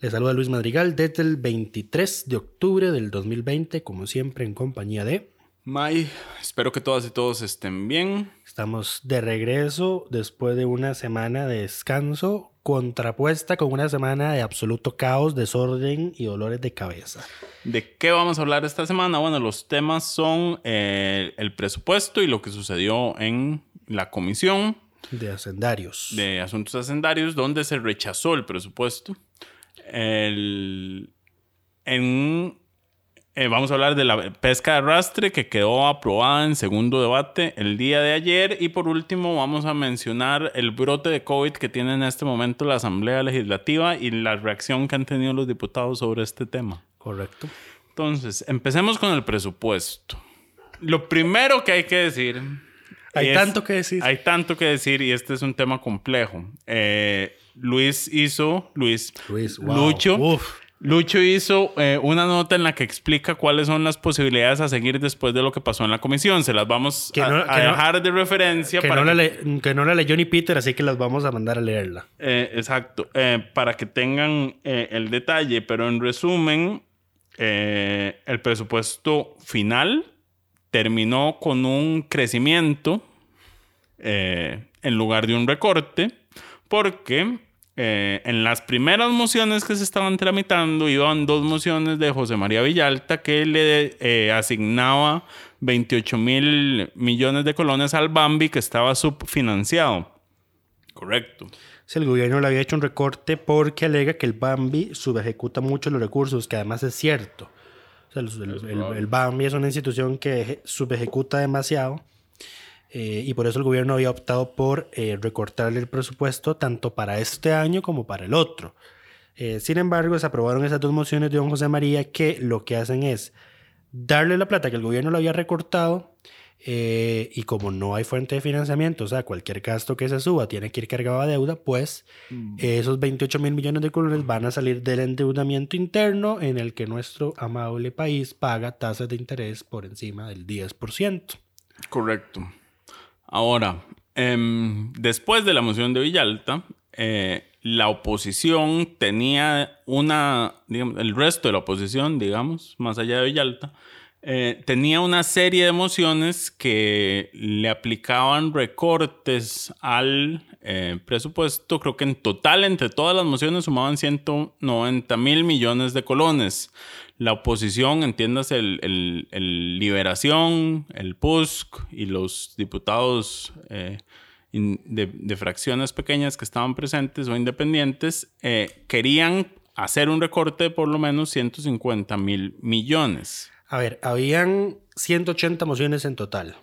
Les saluda Luis Madrigal desde el 23 de octubre del 2020, como siempre en compañía de... May, espero que todas y todos estén bien. Estamos de regreso después de una semana de descanso contrapuesta con una semana de absoluto caos, desorden y dolores de cabeza. ¿De qué vamos a hablar esta semana? Bueno, los temas son eh, el presupuesto y lo que sucedió en la comisión de hacendarios. De asuntos hacendarios, donde se rechazó el presupuesto. El, en, eh, vamos a hablar de la pesca de arrastre que quedó aprobada en segundo debate el día de ayer. Y por último, vamos a mencionar el brote de COVID que tiene en este momento la Asamblea Legislativa y la reacción que han tenido los diputados sobre este tema. Correcto. Entonces, empecemos con el presupuesto. Lo primero que hay que decir. Hay tanto que decir. Hay tanto que decir y este es un tema complejo. Eh, Luis hizo, Luis, Luis wow. Lucho, Uf. Lucho hizo eh, una nota en la que explica cuáles son las posibilidades a seguir después de lo que pasó en la comisión. Se las vamos Que a, no- a que no- dejar de referencia. Que para no, la le- que no la leyó ni Peter, así que las vamos a mandar a leerla. Eh, exacto, eh, para que tengan eh, el detalle, pero en resumen, eh, el presupuesto final terminó con un crecimiento eh, en lugar de un recorte, porque eh, en las primeras mociones que se estaban tramitando iban dos mociones de José María Villalta que le eh, asignaba 28 mil millones de colones al Bambi que estaba subfinanciado. Correcto. Si el gobierno le había hecho un recorte porque alega que el Bambi subejecuta mucho los recursos, que además es cierto. O sea, los- el, el- el Bambi es una institución que eje- subejecuta demasiado eh, y por eso el gobierno había optado por eh, recortarle el presupuesto tanto para este año como para el otro. Eh, sin embargo, se aprobaron esas dos mociones de don José María que lo que hacen es darle la plata que el gobierno le había recortado y como no hay fuente de financiamiento, o sea, cualquier gasto que se suba tiene que ir cargado a deuda, pues esos 28 mil millones de colones van a salir del endeudamiento interno en el que nuestro amable país paga tasas de interés por encima del 10%. Correcto. Ahora, em, después de la moción de Villalta, eh, la oposición tenía una, digamos, el resto de la oposición, digamos, más allá de Villalta, eh, tenía una serie de mociones que le aplicaban recortes al eh, presupuesto. Creo que en total, entre todas las mociones, sumaban 190 mil millones de colones. La oposición, entiéndase, el, el- Liberación, el PUSC y los diputados eh, de fracciones pequeñas que estaban presentes o independientes, eh, querían hacer un recorte de por lo menos 150 mil millones. A ver, habían 180 mociones en total.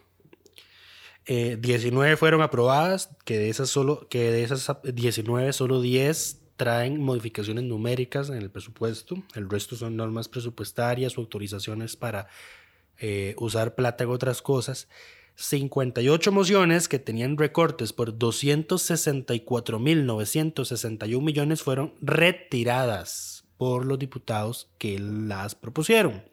Eh, 19 fueron aprobadas, que de esas solo, que de esas 19 solo 10 traen modificaciones numéricas en el presupuesto. El resto son normas presupuestarias o autorizaciones para eh, usar plata en otras cosas. 58 mociones que tenían recortes por 264.961 millones fueron retiradas por los diputados que las propusieron.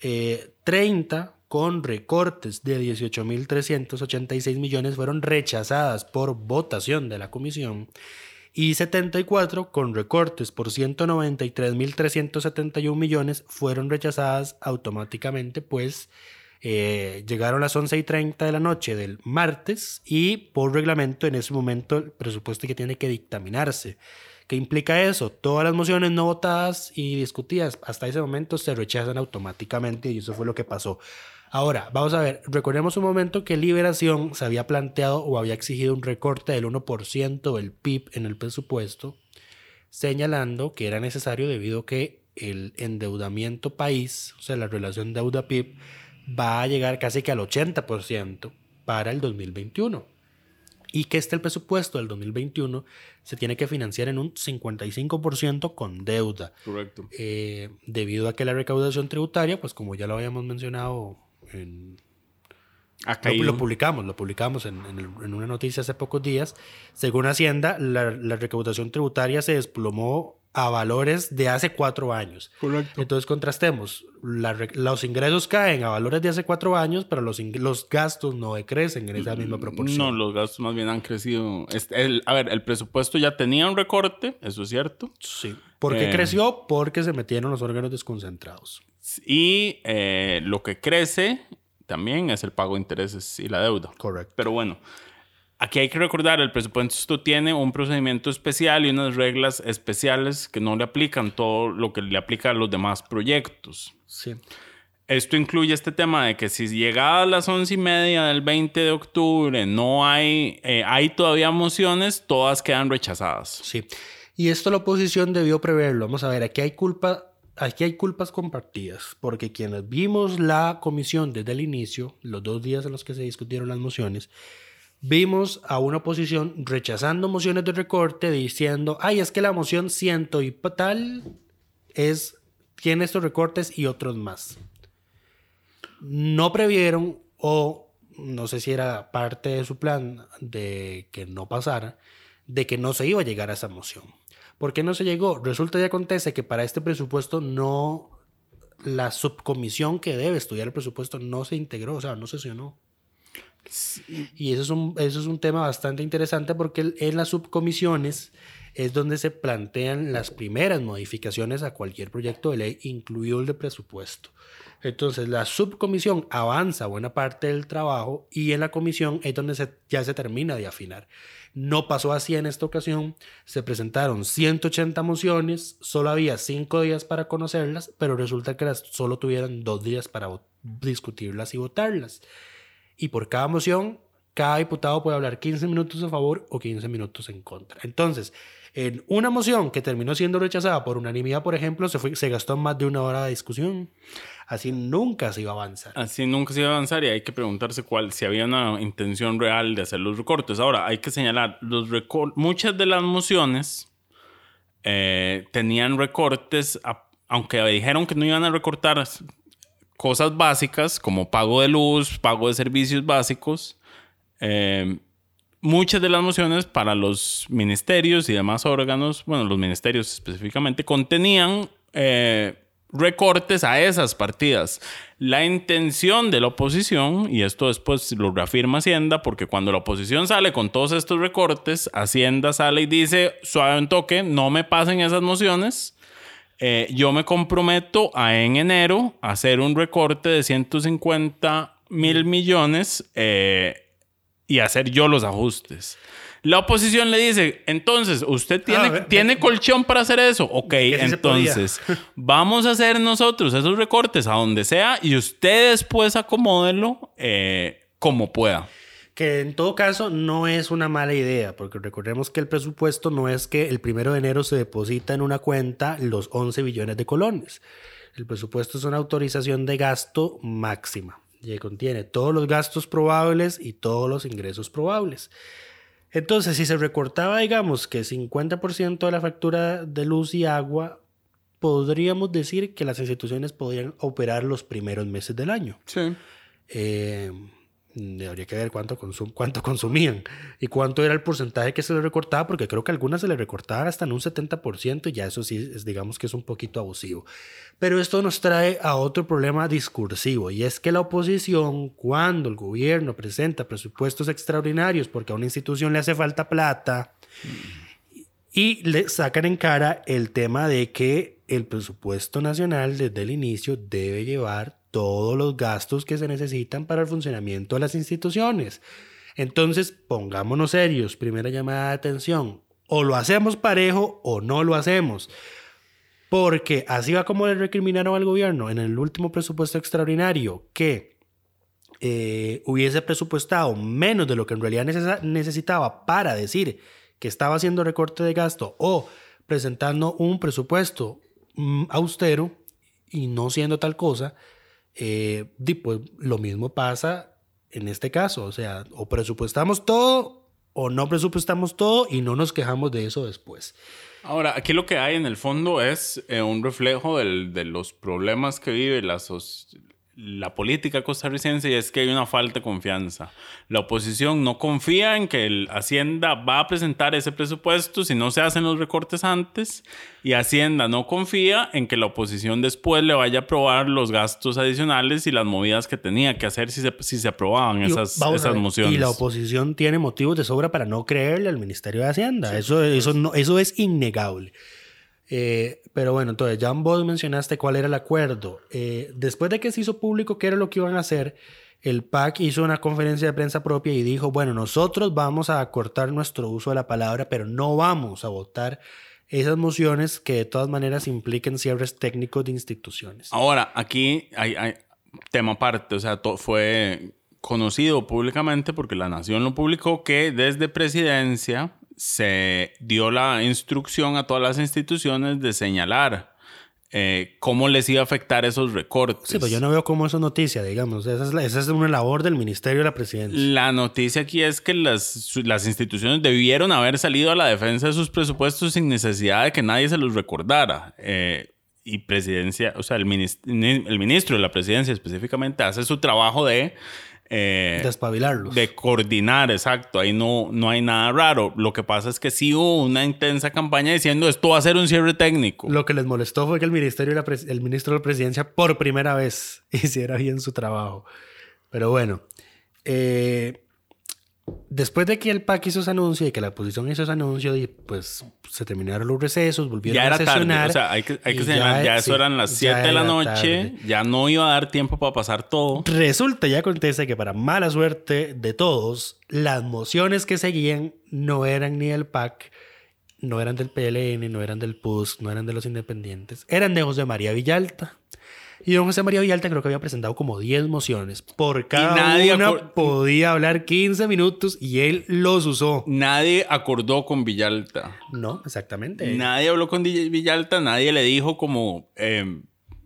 Eh, 30 con recortes de 18.386 millones fueron rechazadas por votación de la comisión y 74 con recortes por 193.371 millones fueron rechazadas automáticamente, pues eh, llegaron las 11 y 30 de la noche del martes y por reglamento en ese momento el presupuesto que tiene que dictaminarse, ¿Qué implica eso? Todas las mociones no votadas y discutidas hasta ese momento se rechazan automáticamente y eso fue lo que pasó. Ahora, vamos a ver, recordemos un momento que Liberación se había planteado o había exigido un recorte del 1% del PIB en el presupuesto, señalando que era necesario debido a que el endeudamiento país, o sea, la relación deuda-PIB, va a llegar casi que al 80% para el 2021. Y que este el presupuesto del 2021 se tiene que financiar en un 55% con deuda. Correcto. Eh, debido a que la recaudación tributaria, pues como ya lo habíamos mencionado en, lo, publicamos, lo publicamos en, en el- en una noticia hace pocos días. Según Hacienda, la, la recaudación tributaria se desplomó a valores de hace cuatro años. Correcto. Entonces contrastemos, la los ingresos caen a valores de hace cuatro años, pero los, los gastos no decrecen en esa misma proporción. No, los gastos más bien han crecido. Este, el- a ver, el presupuesto ya tenía un recorte, eso es cierto. Sí. ¿Por qué Eh. creció? Porque se metieron los órganos desconcentrados. Y eh, lo que crece también es el pago de intereses y la deuda. Correcto. Pero bueno, aquí hay que recordar, el presupuesto tiene un procedimiento especial y unas reglas especiales que no le aplican todo lo que le aplica a los demás proyectos. Sí. Esto incluye este tema de que si llegadas las once y media del 20 de octubre no hay, eh, hay todavía mociones, todas quedan rechazadas. Sí. Y esto la oposición debió preverlo. Vamos a ver, aquí hay culpa, aquí hay culpas compartidas, porque quienes vimos la comisión desde el inicio, los dos días en los que se discutieron las mociones, vimos a una oposición rechazando mociones de recorte, diciendo, ay, es que la moción ciento y tal es, tiene estos recortes y otros más. No previeron o no sé si era parte de su plan de que no pasara, de que no se iba a llegar a esa moción. ¿Por qué no se llegó? Resulta y acontece que para este presupuesto no, la subcomisión que debe estudiar el presupuesto no se integró, o sea, no sesionó. Y eso es un, eso es un tema bastante interesante porque en las subcomisiones es donde se plantean las primeras modificaciones a cualquier proyecto de ley, incluido el de presupuesto. Entonces, la subcomisión avanza buena parte del trabajo y en la comisión es donde ya se termina de afinar. No pasó así en esta ocasión. Se presentaron 180 mociones, solo había cinco días para conocerlas, pero resulta que las solo tuvieron dos días para discutirlas y votarlas. Y por cada moción, cada diputado puede hablar 15 minutos a favor o 15 minutos en contra. Entonces, en una moción que terminó siendo rechazada por unanimidad, por ejemplo, se, fue, se gastó más de una hora de discusión. Así nunca se iba a avanzar. Así nunca se iba a avanzar y hay que preguntarse cuál, si había una intención real de hacer los recortes. Ahora, hay que señalar, los muchas de las mociones eh, tenían recortes, a- aunque dijeron que no iban a recortar cosas básicas como pago de luz, pago de servicios básicos. eh, muchas de las mociones para los ministerios y demás órganos, bueno, los ministerios específicamente, contenían eh, recortes a esas partidas. La intención de la oposición, y esto después lo reafirma Hacienda, porque cuando la oposición sale con todos estos recortes, Hacienda sale y dice, suave un toque, no me pasen esas mociones. Eh, yo me comprometo a en enero hacer un recorte de 150 mil millones eh, y hacer yo los ajustes. La oposición le dice, entonces, ¿usted tiene, Ah, ve- ¿tiene colchón para hacer eso? Ok, entonces, vamos a hacer nosotros esos recortes a donde sea y usted después acomódelo eh, como pueda. Que en todo caso no es una mala idea, porque recordemos que el presupuesto no es que el primero de enero se deposita en una cuenta los 11 billones de colones. El presupuesto es una autorización de gasto máxima y contiene todos los gastos probables y todos los ingresos probables. Entonces, si se recortaba, digamos, que 50% de la factura de luz y agua, podríamos decir que las instituciones podrían operar los primeros meses del año. Sí. Eh, habría que ver cuánto consumían y cuánto era el porcentaje que se le recortaba, porque creo que algunas se le recortaban hasta en un 70% y ya eso sí, es, digamos que es un poquito abusivo. Pero esto nos trae a otro problema discursivo y es que la oposición, cuando el gobierno presenta presupuestos extraordinarios porque a una institución le hace falta plata, y le sacan en cara el tema de que el presupuesto nacional desde el inicio debe llevar todos los gastos que se necesitan para el funcionamiento de las instituciones. Entonces, pongámonos serios. Primera llamada de atención. o lo hacemos parejo o no lo hacemos. Porque así va como le recriminaron al gobierno en el último presupuesto extraordinario que eh, hubiese presupuestado menos de lo que en realidad necesitaba para decir que estaba haciendo recorte de gasto o presentando un presupuesto mm, austero y no siendo tal cosa, eh, di, pues lo mismo pasa en este caso. O sea, o presupuestamos todo o no presupuestamos todo y no nos quejamos de eso después. Ahora, aquí lo que hay en el fondo es eh, un reflejo de los problemas que vive la, soc- la política costarricense y es que hay una falta de confianza. La oposición no confía en que el Hacienda va a presentar ese presupuesto si no se hacen los recortes antes y Hacienda no confía en que la oposición después le vaya a aprobar los gastos adicionales y las movidas que tenía que hacer si se, si se aprobaban Y esas, esas mociones. Y la oposición tiene motivos de sobra para no creerle al Ministerio de Hacienda. eso, eso, no, eso es innegable. Eh, pero bueno, entonces, ya vos mencionaste cuál era el acuerdo. Eh, después de que se hizo público qué era lo que iban a hacer, el PAC hizo una conferencia de prensa propia y dijo, bueno, nosotros vamos a cortar nuestro uso de la palabra, pero no vamos a votar esas mociones que de todas maneras impliquen cierres técnicos de instituciones. Ahora, aquí hay, hay tema aparte, o sea, fue conocido públicamente porque la Nación lo publicó que desde presidencia se dio la instrucción a todas las instituciones de señalar eh, cómo les iba a afectar esos recortes. Sí, pero yo no veo cómo eso es noticia, digamos. Esa es, la- esa es una labor del Ministerio de la Presidencia. La noticia aquí es que las, instituciones debieron haber salido a la defensa de sus presupuestos sin necesidad de que nadie se los recordara. Eh, y presidencia, o sea, el, minis- el ministro de la presidencia específicamente hace su trabajo de... eh, Despabilarlos. de coordinar, exacto. Ahí no, no hay nada raro. Lo que pasa es que sí hubo una intensa campaña diciendo esto va a ser un cierre técnico. Lo que les molestó fue que el, ministerio de la el ministro de la Presidencia por primera vez hiciera bien su trabajo. Pero bueno, eh, después de que el PAC hizo ese anuncio y que la oposición hizo ese anuncio, y pues se terminaron los recesos, volvieron ya era a sesionar. tarde. O sea, hay que, hay que señalar, ya, eso sí, eran las ya 7 de la noche. tarde. Ya no iba a dar tiempo para pasar todo. Resulta y acontece que para mala suerte de todos, las mociones que seguían no eran ni del PAC, no eran del PLN, no eran del PUS, no eran de los independientes, eran de José María Villalta. Y don José María Villalta creo que había presentado como 10 mociones. Por cada nadie una podía hablar 15 minutos y él los usó. Nadie acordó con Villalta. No, exactamente. Nadie habló con Villalta, nadie le dijo como, eh,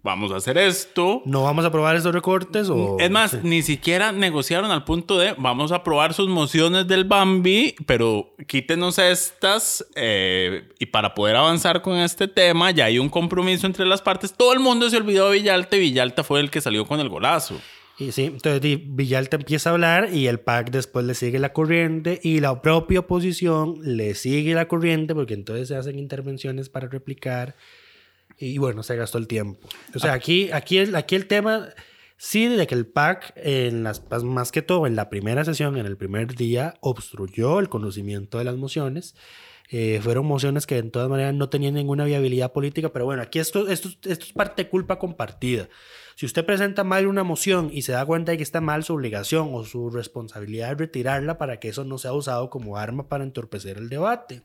vamos a hacer esto. ¿No vamos a aprobar estos recortes? O... Es más, Sí. ni siquiera negociaron al punto de vamos a aprobar sus mociones del Bambi, pero quítenos estas eh, y para poder avanzar con este tema ya hay un compromiso entre las partes. Todo el mundo se olvidó de Villalta y Villalta fue el que salió con el golazo. Y sí, entonces Villalta empieza a hablar y el PAC después le sigue la corriente y la propia oposición le sigue la corriente porque entonces se hacen intervenciones para replicar y bueno, se gastó el tiempo. O sea, aquí, aquí, el, aquí el tema, sí, de que el PAC, en las, pues, más que todo en la primera sesión, en el primer día, obstruyó el conocimiento de las mociones. Eh, fueron mociones que de todas maneras no tenían ninguna viabilidad política, pero bueno, aquí esto, esto, esto es parte de culpa compartida. Si usted presenta mal una moción y se da cuenta de que está mal, su obligación o su responsabilidad es retirarla para que eso no sea usado como arma para entorpecer el debate.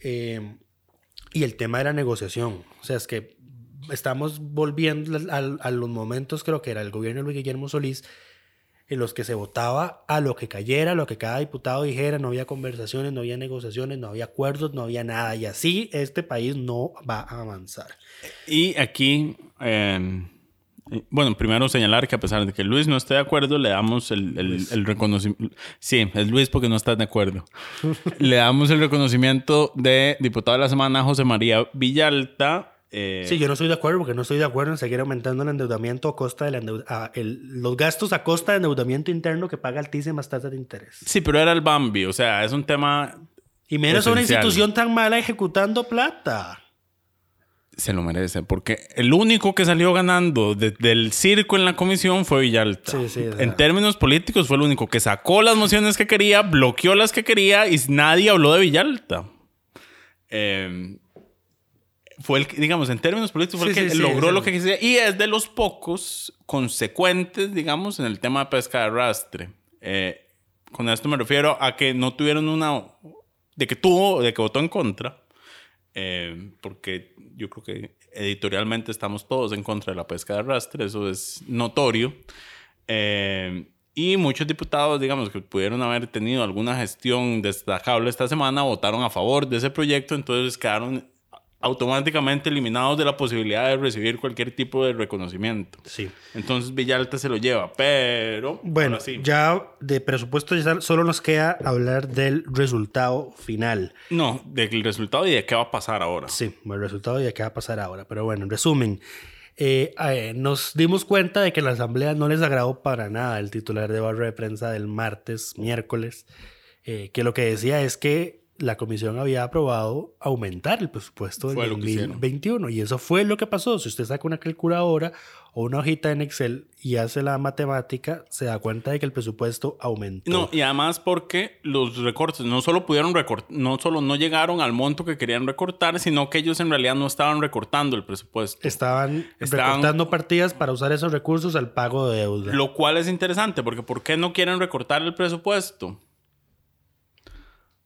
Eh, y el tema de la negociación. O sea, es que estamos volviendo al- a, los momentos, creo que era el gobierno de Luis Guillermo Solís, en los que se votaba a lo que cayera, a lo que cada diputado dijera, no había conversaciones, no había negociaciones, no había acuerdos, no había nada. Y así este país no va a avanzar. Y aquí, eh, bueno, primero señalar que a pesar de que Luis no esté de acuerdo, le damos el, el- el reconocimiento. Sí, es Luis porque no está de acuerdo. le damos el reconocimiento de diputado de la semana José María Villalta. eh, Sí, yo no estoy de acuerdo porque no estoy de acuerdo en seguir aumentando el endeudamiento a costa del endeu- a el- los gastos a costa de endeudamiento interno que paga altísimas tasas de interés. Sí, pero era el Bambi, o sea, es un tema. Y menos a una Esencial. institución tan mala ejecutando plata. Se lo merece, porque el único que salió ganando de- del circo en la comisión fue Villalta. Sí, sí. En términos políticos, fue el único que sacó las mociones que quería, bloqueó las que quería y nadie habló de Villalta. Eh, fue el que, digamos, en términos políticos, fue el Sí, que sí, sí, logró lo el- que quisiera y es de los pocos consecuentes, digamos, en el tema de pesca de arrastre. Eh, con esto me refiero a que no tuvieron una de que tuvo, de que votó en contra, eh, porque yo creo que editorialmente estamos todos en contra de la pesca de arrastre, eso es notorio. Eh, y muchos diputados, digamos, que pudieron haber tenido alguna gestión destacable esta semana, votaron a favor de ese proyecto, entonces quedaron automáticamente eliminados de la posibilidad de recibir cualquier tipo de reconocimiento. Sí. Entonces Villalta se lo lleva, pero... Bueno, sí. ya de presupuesto ya solo nos queda hablar del resultado final. No, del resultado y de qué va a pasar ahora. Sí, el resultado y de qué va a pasar ahora. Pero bueno, en resumen, eh, eh, nos dimos cuenta de que la Asamblea no les agradó para nada el titular de barra de prensa del martes, miércoles, eh, que lo que decía es que la comisión había aprobado aumentar el presupuesto del Fue lo que hicieron. 2021 y eso fue lo que pasó. Si usted saca una calculadora o una hojita en Excel y hace la matemática, se da cuenta de que el presupuesto aumentó. No, y además porque los recortes no solo pudieron recortar, no solo no llegaron al monto que querían recortar, sino que ellos en realidad no estaban recortando el presupuesto. Estaban, Estaban- recortando partidas para usar esos recursos al pago de deuda. Lo cual es interesante, porque ¿por qué no quieren recortar el presupuesto?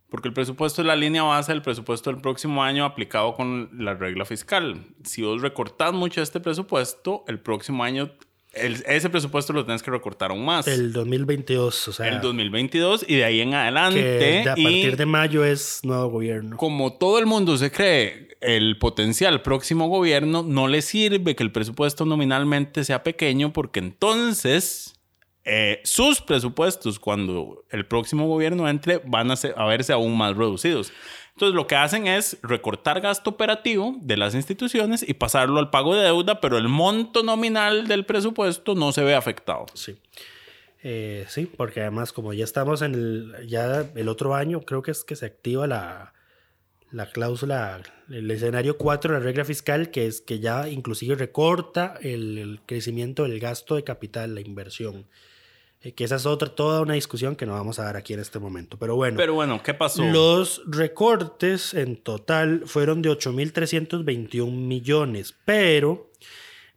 Porque el presupuesto es la línea base del presupuesto del próximo año aplicado con la regla fiscal. Si vos recortás mucho este presupuesto, el próximo año, el- ese presupuesto lo tenés que recortar aún más. El 2022, o sea, el 2022 y de ahí en que adelante. de- a y partir de mayo es nuevo gobierno. como todo el mundo se cree el potencial próximo gobierno, no le sirve que el presupuesto nominalmente sea pequeño porque entonces eh, sus presupuestos cuando el próximo gobierno entre van a, ser- a verse aún más reducidos. Entonces lo que hacen es recortar gasto operativo de las instituciones y pasarlo al pago de deuda, pero el monto nominal del presupuesto no se ve afectado. Sí. Eh, sí, porque además como ya estamos en el, ya el otro año, creo que es que se activa la, la cláusula, el escenario 4 de la regla fiscal, que es que ya inclusive recorta el, el crecimiento del gasto de capital, la inversión. Eh, que esa es otra, toda una discusión que no vamos a dar aquí en este momento. Pero bueno. Pero bueno, ¿qué pasó? Los recortes en total fueron de 8.321 millones, pero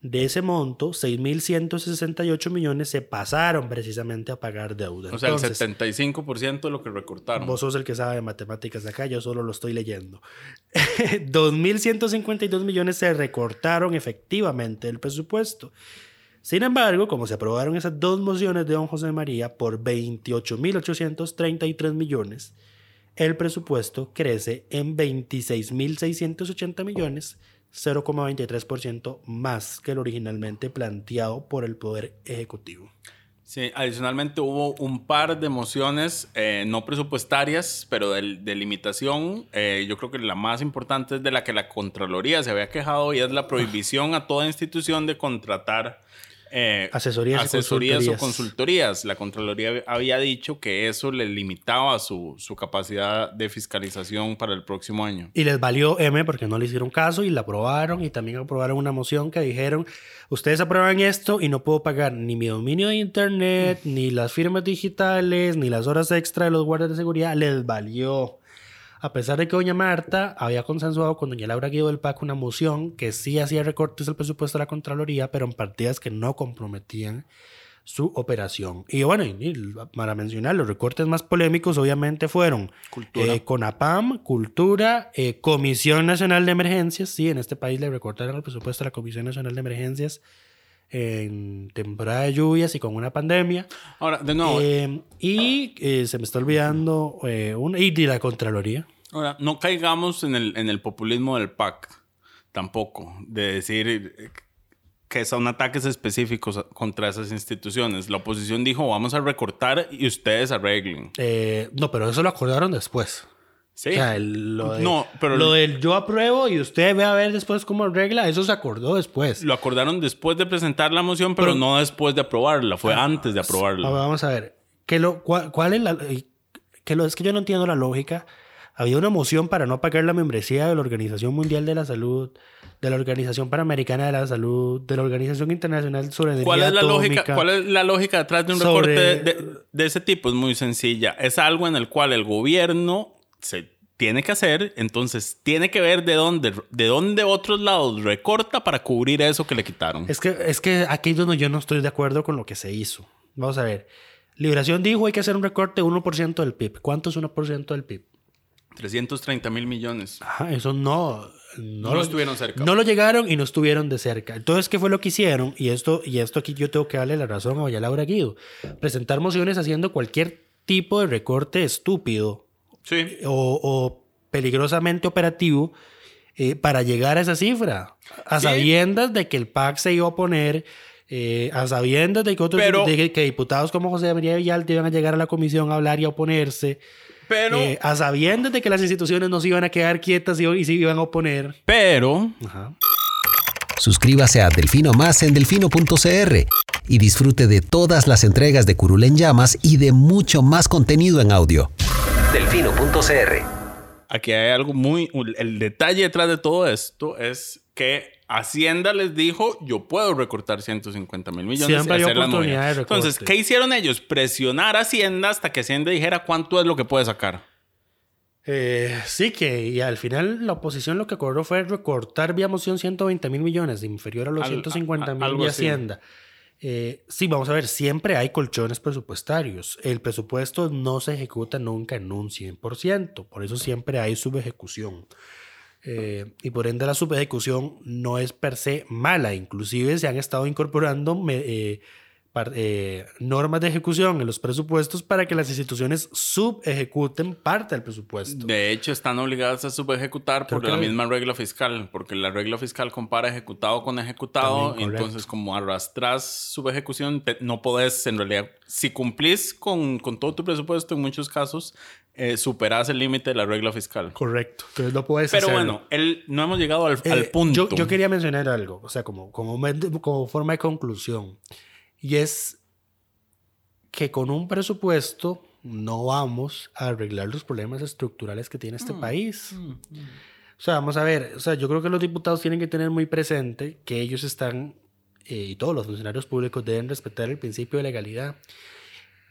de ese monto, 6.168 millones se pasaron precisamente a pagar deuda. o sea, Entonces, el 75% de lo que recortaron. Vos sos el que sabe de matemáticas acá, yo solo lo estoy leyendo. 2.152 millones se recortaron efectivamente del presupuesto. Sin embargo, como se aprobaron esas dos mociones de don José María por 28.833 millones, el presupuesto crece en 26.680 millones, 0,23% más que el originalmente planteado por el Poder Ejecutivo. Sí, adicionalmente hubo un par de mociones eh, no presupuestarias, pero de, limitación. Eh, yo creo que la más importante es de la que la Contraloría se había quejado y es la prohibición a toda institución de contratar eh, Asesorías asesorías o consultorías. consultorías. La Contraloría había dicho que eso le limitaba su, su capacidad de fiscalización para el próximo año. Y les valió M porque no le hicieron caso y la aprobaron y también aprobaron una moción que dijeron, ustedes aprueban esto y no puedo pagar ni mi dominio de internet, ni las firmas digitales, ni las horas extra de los guardias de seguridad, les valió. A pesar de que doña Marta había consensuado con doña Laura Guido del PAC una moción que sí hacía recortes al presupuesto de la Contraloría, pero en partidas que no comprometían su operación. Y bueno, y- para mencionar, los recortes más polémicos obviamente fueron Cultura. eh, CONAPAM, Cultura, eh, Comisión Nacional de Emergencias. Sí, en este país le recortaron el presupuesto a la Comisión Nacional de Emergencias en temporada de lluvias y con una pandemia. Ahora, de nuevo, Eh, y eh, se me está olvidando eh, una, y de la Contraloría. Ahora, no caigamos en el, en el populismo del PAC, tampoco, de decir eh, que son ataques específicos contra esas instituciones. La oposición dijo, vamos a recortar y ustedes arreglen. Eh, no, pero eso lo acordaron después. Sí. O sea, el- lo, de- No, pero lo del yo apruebo y usted ve a ver después cómo arregla, eso se acordó después. Lo acordaron después de presentar la moción, pero, Pero- no después de aprobarla, fue antes de aprobarla. Ah, Vamos a ver. ¿qué lo, cuál, cuál es la, que lo, es que yo no entiendo la lógica. Había una moción para no pagar la membresía de la Organización Mundial de la Salud, de la Organización Panamericana de la Salud, de la Organización Internacional sobre Energía ¿Cuál es, la lógica. ¿Cuál es la lógica detrás de un Sobre- recorte de, de- de ese tipo? Es muy sencilla. Es algo en el cual el gobierno se tiene que hacer, entonces tiene que ver de dónde, de dónde otros lados recorta para cubrir eso que le quitaron. Es que, es que aquí es donde yo no estoy de acuerdo con lo que se hizo. Vamos a ver. Liberación dijo hay que hacer un recorte de 1% del PIB. ¿Cuánto es 1% del PIB? 330 mil millones. Ajá, eso no. No, No lo- estuvieron cerca. No lo llegaron y no estuvieron de cerca. Entonces, ¿qué fue lo que hicieron? Y esto, y esto aquí yo tengo que darle la razón a Doña Laura Guido. Presentar mociones haciendo cualquier tipo de recorte estúpido Sí. o, o peligrosamente operativo eh, para llegar a esa cifra. A Sí. sabiendas de que el PAC se iba a oponer, eh, a sabiendas de que otros Pero- de que, que diputados como José María Villalta iban a llegar a la comisión a hablar y a oponerse. Pero, eh, a sabiendas de que las instituciones no se iban a quedar quietas y, y se iban a oponer. pero, Ajá. Suscríbase a Delfino Más en delfino.cr y disfrute de todas las entregas de Curul en Llamas y de mucho más contenido en audio. Delfino.cr aquí hay algo muy... El detalle detrás de todo esto es que Hacienda les dijo, yo puedo recortar 150 mil millones. Siempre hay y hacer las oportunidad movidas". de. Entonces, ¿qué hicieron ellos? Presionar a Hacienda hasta que Hacienda dijera cuánto es lo que puede sacar. Eh, sí que y al final la oposición lo que acordó fue recortar vía moción 120 mil millones, inferior a los Al- 150 a- mil de así. Eh, sí, vamos a ver, siempre hay colchones presupuestarios. El presupuesto no se ejecuta nunca en un 100%, por eso siempre hay subejecución. Eh, y por ende la subejecución no es per se mala, inclusive se han estado incorporando eh, eh, normas de ejecución en los presupuestos para que las instituciones subejecuten parte del presupuesto. De hecho, están obligadas a subejecutar Creo por la misma regla fiscal, porque la regla fiscal compara ejecutado con ejecutado, También, entonces como arrastras subejecución, no podés, en realidad, si cumplís con, con todo tu presupuesto, en muchos casos, eh, superás el límite de la regla fiscal. Correcto. Entonces no puedes Pero hacerlo. bueno, el, no hemos llegado al, Eh, al punto. Yo, yo quería mencionar algo, o sea, como, como, como forma de conclusión. Y es que con un presupuesto no vamos a arreglar los problemas estructurales que tiene Mm, este país. O sea, vamos a ver, o sea, yo creo que los diputados tienen que tener muy presente que ellos están, eh, y todos los funcionarios públicos deben respetar el principio de legalidad.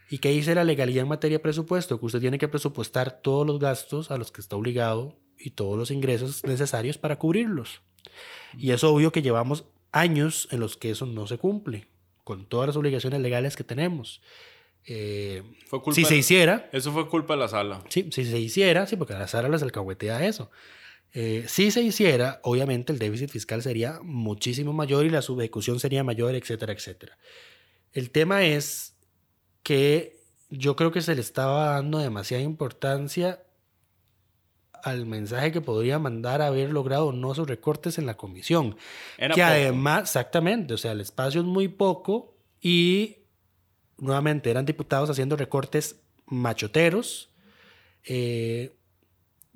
¿Y qué dice la legalidad en materia de presupuesto? Que usted tiene que presupuestar todos los gastos a los que está obligado y todos los ingresos necesarios para cubrirlos. Y es obvio que llevamos años en los que eso no se cumple, con todas las obligaciones legales que tenemos. Eh, Fue culpa si se hiciera, Eso fue culpa de la sala. Sí, si se hiciera, sí, porque a la Sara les alcahuetea eso. Eh, si se hiciera, obviamente el déficit fiscal sería muchísimo mayor y la subejecución sería mayor, etcétera, etcétera. El tema es que yo creo que se le estaba dando demasiada importancia al mensaje que podría mandar haber logrado no sus recortes en la comisión. Era que poco. además, exactamente, o sea, el espacio es muy poco y nuevamente eran diputados haciendo recortes machoteros, eh,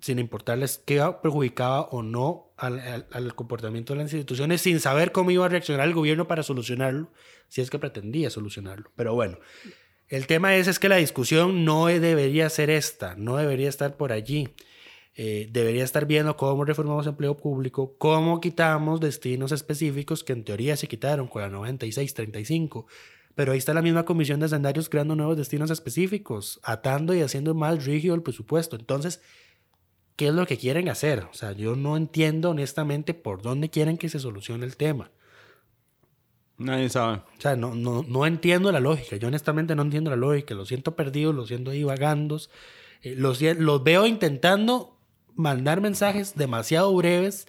sin importarles qué perjudicaba o no al, al- al comportamiento de las instituciones, sin saber cómo iba a reaccionar el gobierno para solucionarlo, si es que pretendía solucionarlo. Pero bueno, el tema es, es que la discusión no debería ser esta, no debería estar por allí. Eh, debería estar viendo cómo reformamos empleo público, cómo quitamos destinos específicos que en teoría se quitaron con la 96-35. Pero ahí está la misma comisión de hacendarios creando nuevos destinos específicos, atando y haciendo más rígido el presupuesto. Entonces, ¿qué es lo que quieren hacer? O sea, yo no entiendo honestamente por dónde quieren que se solucione el tema. Nadie sabe. O sea, no, no, no entiendo la lógica. Yo honestamente no entiendo la lógica. Los siento perdidos, los siento divagando. Eh, los, los veo intentando mandar mensajes demasiado breves.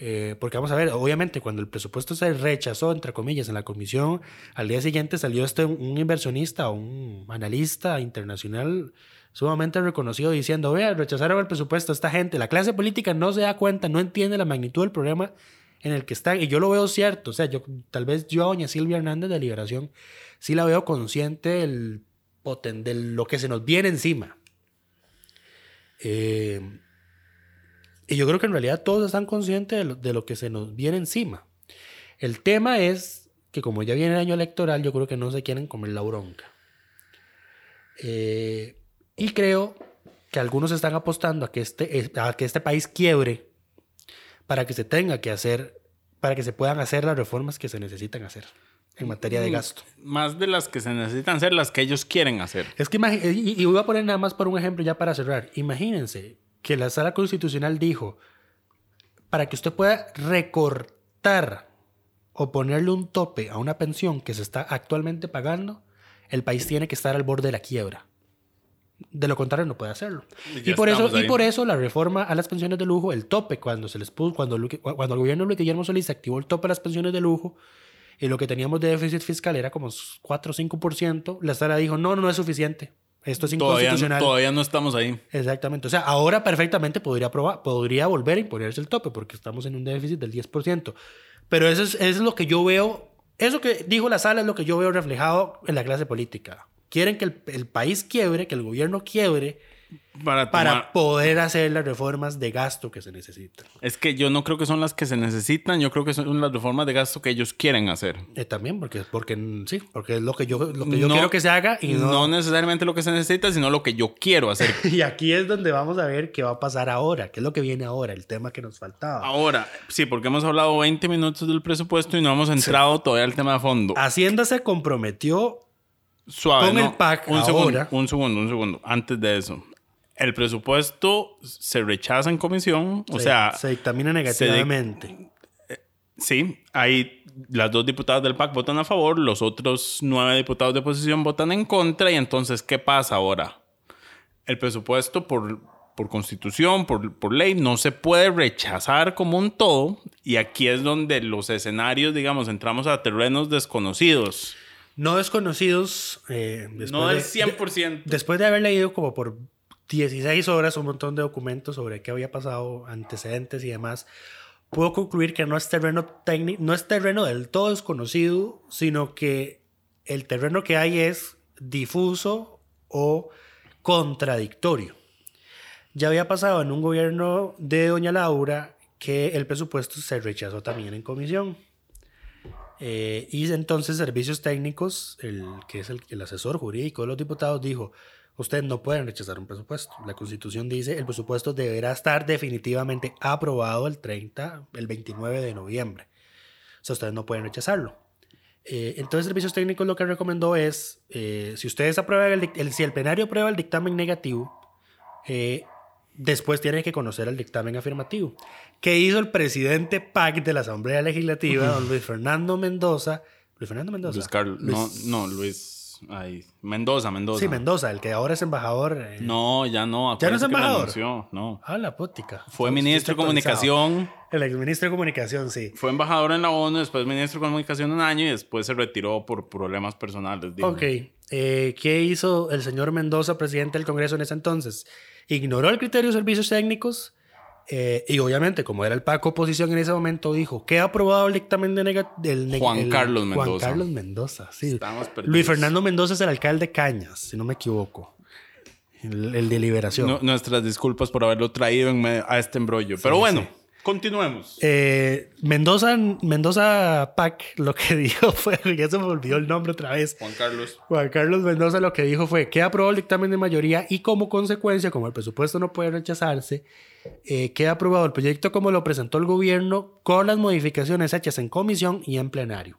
eh, porque vamos a ver, obviamente cuando el presupuesto se rechazó, entre comillas, en la comisión, al día siguiente salió este un inversionista, un analista internacional sumamente reconocido diciendo, vea, rechazaron el presupuesto, esta gente, la clase política no se da cuenta, no entiende la magnitud del problema en el que están. Y yo lo veo cierto. O sea, yo tal vez yo a doña Silvia Hernández de Liberación sí la veo consciente del, de lo que se nos viene encima. Eh, y yo creo que en realidad todos están conscientes de lo, de lo que se nos viene encima. El tema es que como ya viene el año electoral, yo creo que no se quieren comer la bronca. Eh, y creo que algunos están apostando a que este, a que este país quiebre para que se tenga que hacer, para que se puedan hacer las reformas que se necesitan hacer en materia de gasto. Más de las que se necesitan ser las que ellos quieren hacer. Es que y, y voy a poner nada más por un ejemplo ya para cerrar. Imagínense que la sala constitucional dijo, para que usted pueda recortar o ponerle un tope a una pensión que se está actualmente pagando, el país tiene que estar al borde de la quiebra. De lo contrario, no puede hacerlo. Y por, eso, y por eso la reforma a las pensiones de lujo, el tope, cuando se les puso, cuando, cuando el gobierno de Guillermo Solís activó el tope a las pensiones de lujo, y lo que teníamos de déficit fiscal era como 4 o 5%, la sala dijo, no, no, no es suficiente. Esto es Todavía, inconstitucional. todavía no estamos ahí. Exactamente. O sea, ahora perfectamente podría, probar, podría volver a imponerse el tope porque estamos en un déficit del 10%. Pero eso es, eso es lo que yo veo, eso que dijo la sala es lo que yo veo reflejado en la clase política. Quieren que el, el país quiebre, que el gobierno quiebre Para, para tomar- poder hacer las reformas de gasto que se necesitan. Es que yo no creo que son las que se necesitan, yo creo que son las reformas de gasto que ellos quieren hacer. Eh, también, porque, porque sí, porque es lo que yo, lo que yo No- quiero que se haga y no... no, necesariamente lo que se necesita, sino lo que yo quiero hacer. Y aquí es donde vamos a ver qué va a pasar ahora, qué es lo que viene ahora, el tema que nos faltaba. Ahora, sí, porque hemos hablado 20 minutos del presupuesto y no hemos entrado todavía al tema de fondo. Hacienda se comprometió Suave, con ¿no? el PAC un segundo, ahora. un segundo, un segundo. Antes de eso, el presupuesto se rechaza en comisión, o se- sea, se dictamina negativamente. sí, hay las dos diputadas del PAC votan a favor, los otros nueve diputados de oposición votan en contra y entonces, ¿qué pasa ahora? El presupuesto por, por constitución, por, por ley, no se puede rechazar como un todo y aquí es donde los escenarios, digamos, entramos a terrenos desconocidos. No desconocidos. eh, No del de- 100%. después de haber leído como por 16 horas un montón de documentos sobre qué había pasado, antecedentes y demás, puedo concluir que no es terreno técnico, no es terreno del todo desconocido, sino que el terreno que hay es difuso o contradictorio. Ya había pasado en un gobierno de Doña Laura que el presupuesto se rechazó también en comisión. Eh, y entonces Servicios Técnicos, el, que es el, el asesor jurídico de los diputados, dijo, ustedes no pueden rechazar un presupuesto. La Constitución dice, el presupuesto deberá estar definitivamente aprobado el 30, el 29 de noviembre. O sea, ustedes no pueden rechazarlo. Eh, entonces Servicios Técnicos lo que recomendó es, eh, si ustedes aprueban el, si el plenario aprueba el dictamen negativo, eh, después tienen que conocer el dictamen afirmativo. ¿Qué hizo el presidente PAC de la Asamblea Legislativa, don Luis Fernando Mendoza? Luis Fernando Mendoza. Luis Carlos. Luis- No, no, Luis. Ay, Mendoza, Mendoza. Sí, Mendoza, el que ahora es embajador. eh, No, ya no. ¿Ya no es embajador? No. Ah, la pótica. Fue ministro de comunicación. El exministro de comunicación, sí. Fue embajador en la ONU, después ministro de comunicación un año y después se retiró por problemas personales. Ok. Eh, ¿Qué hizo el señor Mendoza, presidente del Congreso en ese entonces? Ignoró el criterio de servicios técnicos eh, y obviamente, como era el PAC oposición en ese momento, dijo que ha aprobado el dictamen de nega- del neg- Juan el- Carlos Juan Mendoza. Carlos Mendoza, sí. Estamos perdidos. Luis Fernando Mendoza es el alcalde de Cañas, si no me equivoco. El, el de Liberación. Nu- nuestras disculpas por haberlo traído en medio- a este embrollo. Pero bueno, sí. Continuemos. Eh, Mendoza, Mendoza PAC lo que dijo fue, ya se me olvidó el nombre otra vez. Juan Carlos. Juan Carlos Mendoza lo que dijo fue que aprobó el dictamen de mayoría y como consecuencia, como el presupuesto no puede rechazarse, eh, queda aprobado el proyecto como lo presentó el gobierno con las modificaciones hechas en comisión y en plenario.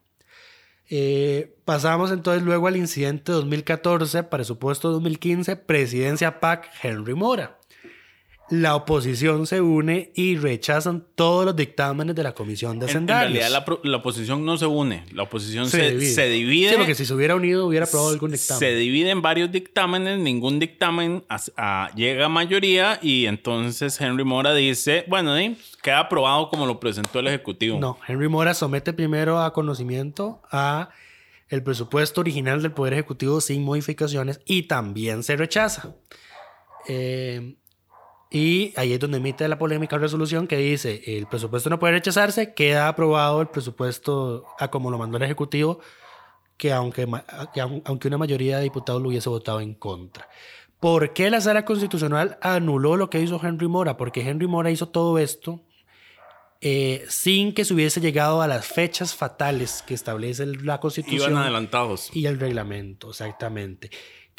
Eh, pasamos entonces luego al incidente 2014, presupuesto 2015, presidencia PAC Henry Mora. La oposición se une y rechazan todos los dictámenes de la comisión de En, realidad la, oposición no se une. La oposición Se se, divide. se divide. Sí, porque si se hubiera unido hubiera aprobado algún dictamen. Se divide en varios dictámenes, ningún dictamen a- llega a mayoría y entonces Henry Mora dice, bueno, ¿eh? queda aprobado como lo presentó el Ejecutivo. No, Henry Mora somete primero a conocimiento a el presupuesto original del Poder Ejecutivo sin modificaciones y también se rechaza. Eh, y ahí es donde emite la polémica resolución que dice, el presupuesto no puede rechazarse, queda aprobado el presupuesto a como lo mandó el Ejecutivo, que aunque, que aunque una mayoría de diputados lo hubiese votado en contra. ¿Por qué la sala constitucional anuló lo que hizo Henry Mora? Porque Henry Mora hizo todo esto eh, sin que se hubiese llegado a las fechas fatales que establece la Constitución Iban adelantados. y el reglamento, exactamente.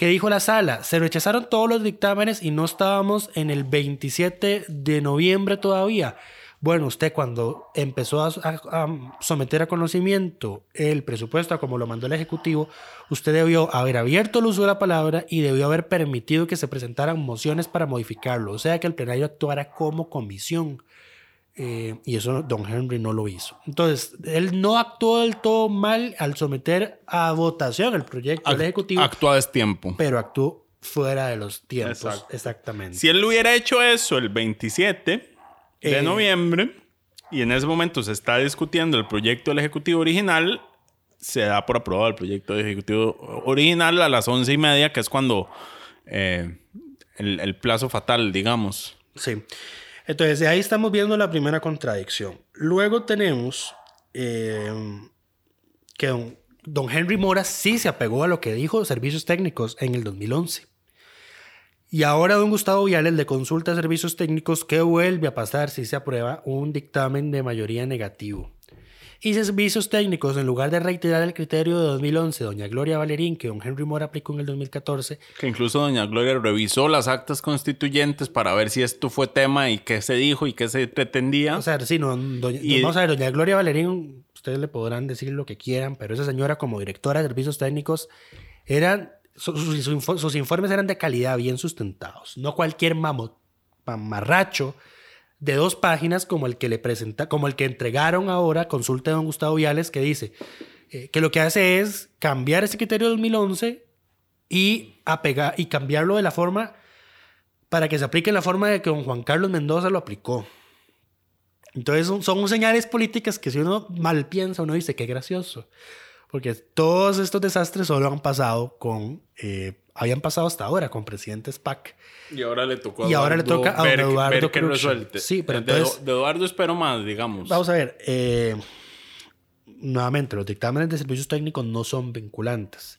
¿Qué dijo la sala? Se rechazaron todos los dictámenes y no estábamos en el 27 de noviembre todavía. Bueno, usted cuando empezó a, a- someter a conocimiento el presupuesto como lo mandó el Ejecutivo, usted debió haber abierto el uso de la palabra y debió haber permitido que se presentaran mociones para modificarlo, o sea, que el plenario actuara como comisión. Eh, y eso don Henry no lo hizo. Entonces, él no actuó del todo mal al someter a votación el proyecto del Ejecutivo, Actúa a destiempo. pero actuó fuera de los tiempos. Exacto. Exactamente. Si él hubiera hecho eso el 27 de Eh. noviembre y en ese momento se está discutiendo el proyecto del Ejecutivo original, se da por aprobado el proyecto del Ejecutivo original a las once y media, que es cuando eh, el, el plazo fatal, digamos. Sí. Entonces, ahí estamos viendo la primera contradicción. Luego tenemos eh, que don, don Henry Mora sí se apegó a lo que dijo Servicios Técnicos en el 2011. Y ahora don Gustavo Viales le consulta a Servicios Técnicos qué vuelve a pasar si se aprueba un dictamen de mayoría negativo. Y Servicios Técnicos, en lugar de reiterar el criterio de 2011, doña Gloria Valerín, que don Henry Mora aplicó en el 2014, Que incluso doña Gloria revisó las actas constituyentes para ver si esto fue tema y qué se dijo y qué se pretendía. O sea, sí, no, doña, Y- vamos a ver, doña Gloria Valerín, ustedes le podrán decir lo que quieran, pero esa señora como directora de servicios técnicos eran, su- su- su info- sus informes eran de calidad, bien sustentados. No cualquier mamo, mamarracho de dos páginas como el que le presenta, como el que entregaron ahora, consulta de don Gustavo Viales, que dice eh, que lo que hace es cambiar ese criterio de 2011 y, apegar, y cambiarlo de la forma para que se aplique en la forma de que don Juan Carlos Mendoza lo aplicó. Entonces son, son señales políticas que si uno mal piensa, uno dice, qué gracioso. Porque todos estos desastres solo han pasado con, eh, habían pasado hasta ahora con presidentes PAC. Y ahora le tocó Y ahora le toca a ver, Eduardo ver Cruxy. resuelte. Sí, pero entonces- de Eduardo espero más, digamos. Vamos a ver, eh, nuevamente, los dictámenes de servicios técnicos no son vinculantes.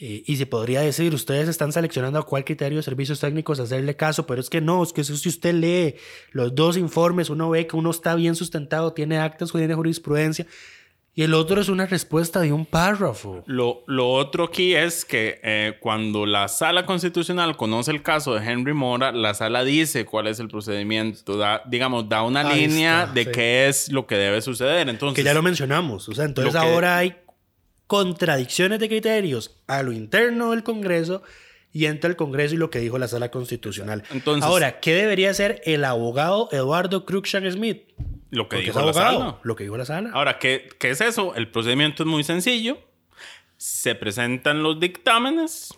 Eh, y se podría decir, ustedes están seleccionando a cuál criterio de servicios técnicos hacerle caso, pero es que no, es que si usted lee los dos informes, uno ve que uno está bien sustentado, tiene actas, tiene jurisprudencia, y el otro es una respuesta de un párrafo. Lo, lo otro aquí es que eh, cuando la sala constitucional conoce el caso de Henry Mora, la sala dice cuál es el procedimiento, da, digamos, da una Ahí línea está, de sí. qué es lo que debe suceder. Entonces, que ya lo mencionamos. O sea, entonces que- ahora hay contradicciones de criterios a lo interno del Congreso y entre el Congreso y lo que dijo la Sala Constitucional. Entonces- ahora, ¿qué debería hacer el abogado Eduardo Cruikshank Smith? lo que Porque dijo es la abogado, sala. Lo que dijo la Sala. Ahora, ¿qué, ¿qué es eso? El procedimiento es muy sencillo. Se presentan los dictámenes.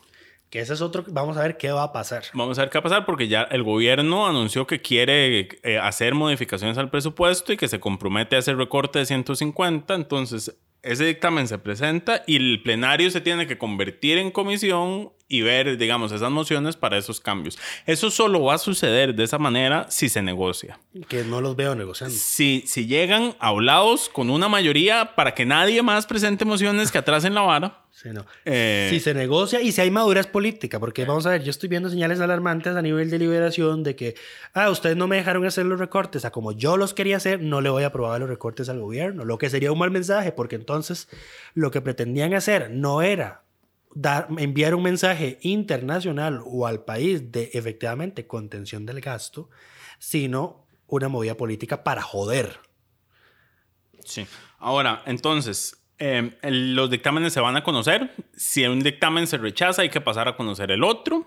que ese es otro. Vamos a ver qué va a pasar. Vamos a ver qué va a pasar porque ya el gobierno anunció que quiere eh, hacer modificaciones al presupuesto y que se compromete a hacer recorte de 150. Entonces, ese dictamen se presenta y el plenario se tiene que convertir en comisión y ver, digamos, esas mociones para esos cambios. Eso solo va a suceder de esa manera si se negocia. Que no los veo negociando. Si, si llegan hablados con una mayoría para que nadie más presente mociones que atrasen la vara. Sí, no. Eh, si se negocia y si hay madurez política, porque vamos a ver, yo estoy viendo señales alarmantes a nivel de liberación de que, ah, ustedes no me dejaron hacer los recortes, a como yo los quería hacer, no le voy a aprobar los recortes al gobierno, lo que sería un mal mensaje, porque entonces lo que pretendían hacer no era dar, enviar un mensaje internacional o al país de efectivamente contención del gasto, sino una movida política para joder. Sí. Ahora, entonces, el- los dictámenes se van a conocer. Si un dictamen se rechaza, hay que pasar a conocer el otro.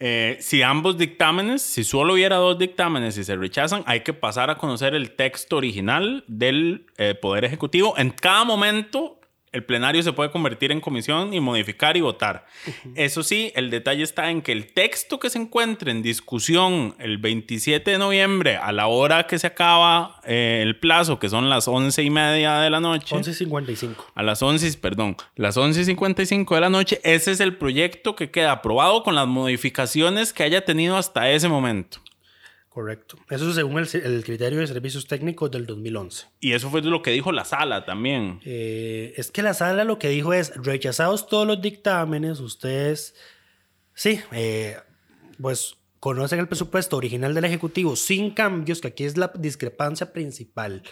Eh, si ambos dictámenes, si solo hubiera dos dictámenes y se rechazan, hay que pasar a conocer el texto original del eh, Poder Ejecutivo. En cada momento, el plenario se puede convertir en comisión y modificar y votar. Eso sí, el detalle está en que el texto que se encuentre en discusión el 27 de noviembre, a la hora que se acaba eh, el plazo, que son las once y media de la noche. 11.55. A las 11, perdón, las 11.55 de la noche, ese es el proyecto que queda aprobado con las modificaciones que haya tenido hasta ese momento. Correcto. Eso es según el, el criterio de servicios técnicos del 2011. Y eso fue lo que dijo la sala también. Eh, es que la sala lo que dijo es, rechazados todos los dictámenes, ustedes, sí, eh, pues conocen el presupuesto original del Ejecutivo sin cambios, que aquí es la discrepancia principal.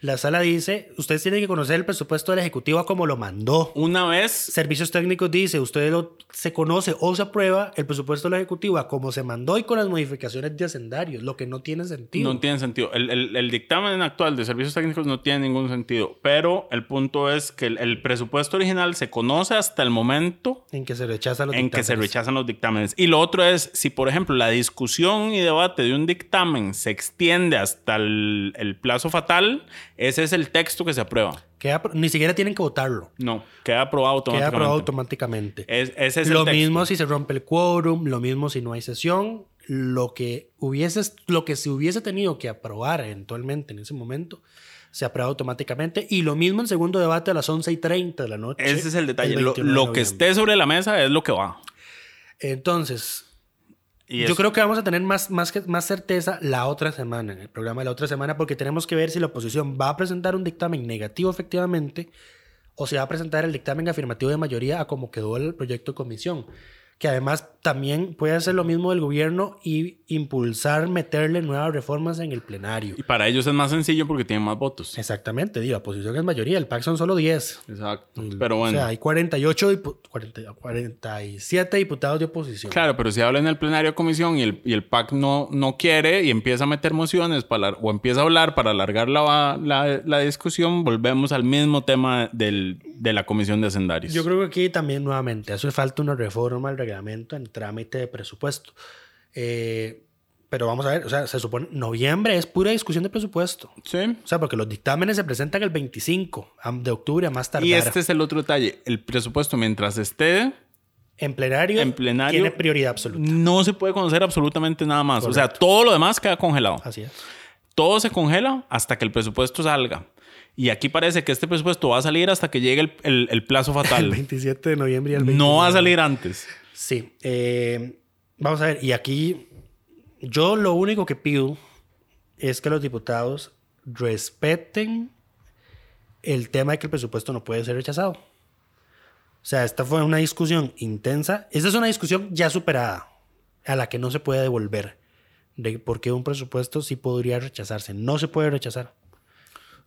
La sala dice, ustedes tienen que conocer el presupuesto del Ejecutivo como lo mandó. Una vez Servicios técnicos dice, usted lo, se conoce o se aprueba el presupuesto del Ejecutivo a como se mandó y con las modificaciones de hacendarios, lo que no tiene sentido. No tiene sentido. El, el- el dictamen actual de servicios técnicos no tiene ningún sentido. Pero el punto es que el, el presupuesto original se conoce hasta el momento en que se rechazan los en que se rechazan los dictámenes. Y lo otro es, si por ejemplo la discusión y debate de un dictamen se extiende hasta el plazo fatal, Ese es el texto que se aprueba. Queda ni siquiera tienen que votarlo. No, queda aprobado Queda automáticamente. aprobado automáticamente. Es- ese es lo el texto. mismo si se rompe el quórum, lo mismo si no hay sesión. Lo que, hubiese, lo que se hubiese tenido que aprobar eventualmente en ese momento se aprueba automáticamente. Y lo mismo en segundo debate a las 11 y 30 de la noche. Ese es el detalle. Lo, 21 de lo que esté sobre la mesa es lo que va. Entonces, Y Yo creo que vamos a tener más, más, más certeza la otra semana, en el programa de la otra semana, porque tenemos que ver si la oposición va a presentar un dictamen negativo efectivamente o si va a presentar el dictamen afirmativo de mayoría a como quedó el proyecto de comisión. Que además también puede hacer lo mismo del gobierno y impulsar meterle nuevas reformas en el plenario. Y para ellos es más sencillo porque tienen más votos. Exactamente, digo, la oposición es mayoría, el PAC son solo 10. Exacto. Pero bueno. O sea, hay 48, dipu- 40 47 diputados de oposición. Claro, pero si habla en el plenario de comisión y el, y el PAC no, no quiere y empieza a meter mociones para, o empieza a hablar para alargar la, la, la discusión, volvemos al mismo tema del, de la comisión de hacendarios. Yo creo que aquí también nuevamente hace falta una reforma al reglamento en trámite de presupuesto. Eh, pero vamos a ver, o sea, se supone noviembre es pura discusión de presupuesto. Sí. O sea, porque los dictámenes se presentan el 25 am- de octubre a más tardar. Y este es el otro detalle. El presupuesto, mientras esté, en plenario, en plenario- tiene prioridad absoluta. no se puede conocer absolutamente nada más. O sea, todo lo demás queda congelado. Así es. Todo se congela hasta que el presupuesto salga. Y aquí parece que este presupuesto va a salir hasta que llegue el, el- el plazo El fatal. 27 de noviembre y el no va a 29. salir antes. Sí. eh, vamos a ver, y aquí yo lo único que pido es que los diputados respeten el tema de que el presupuesto no puede ser rechazado. O sea, esta fue una discusión intensa. Esta es una discusión ya superada, a la que no se puede devolver. De por qué un presupuesto sí podría rechazarse. No se puede rechazar.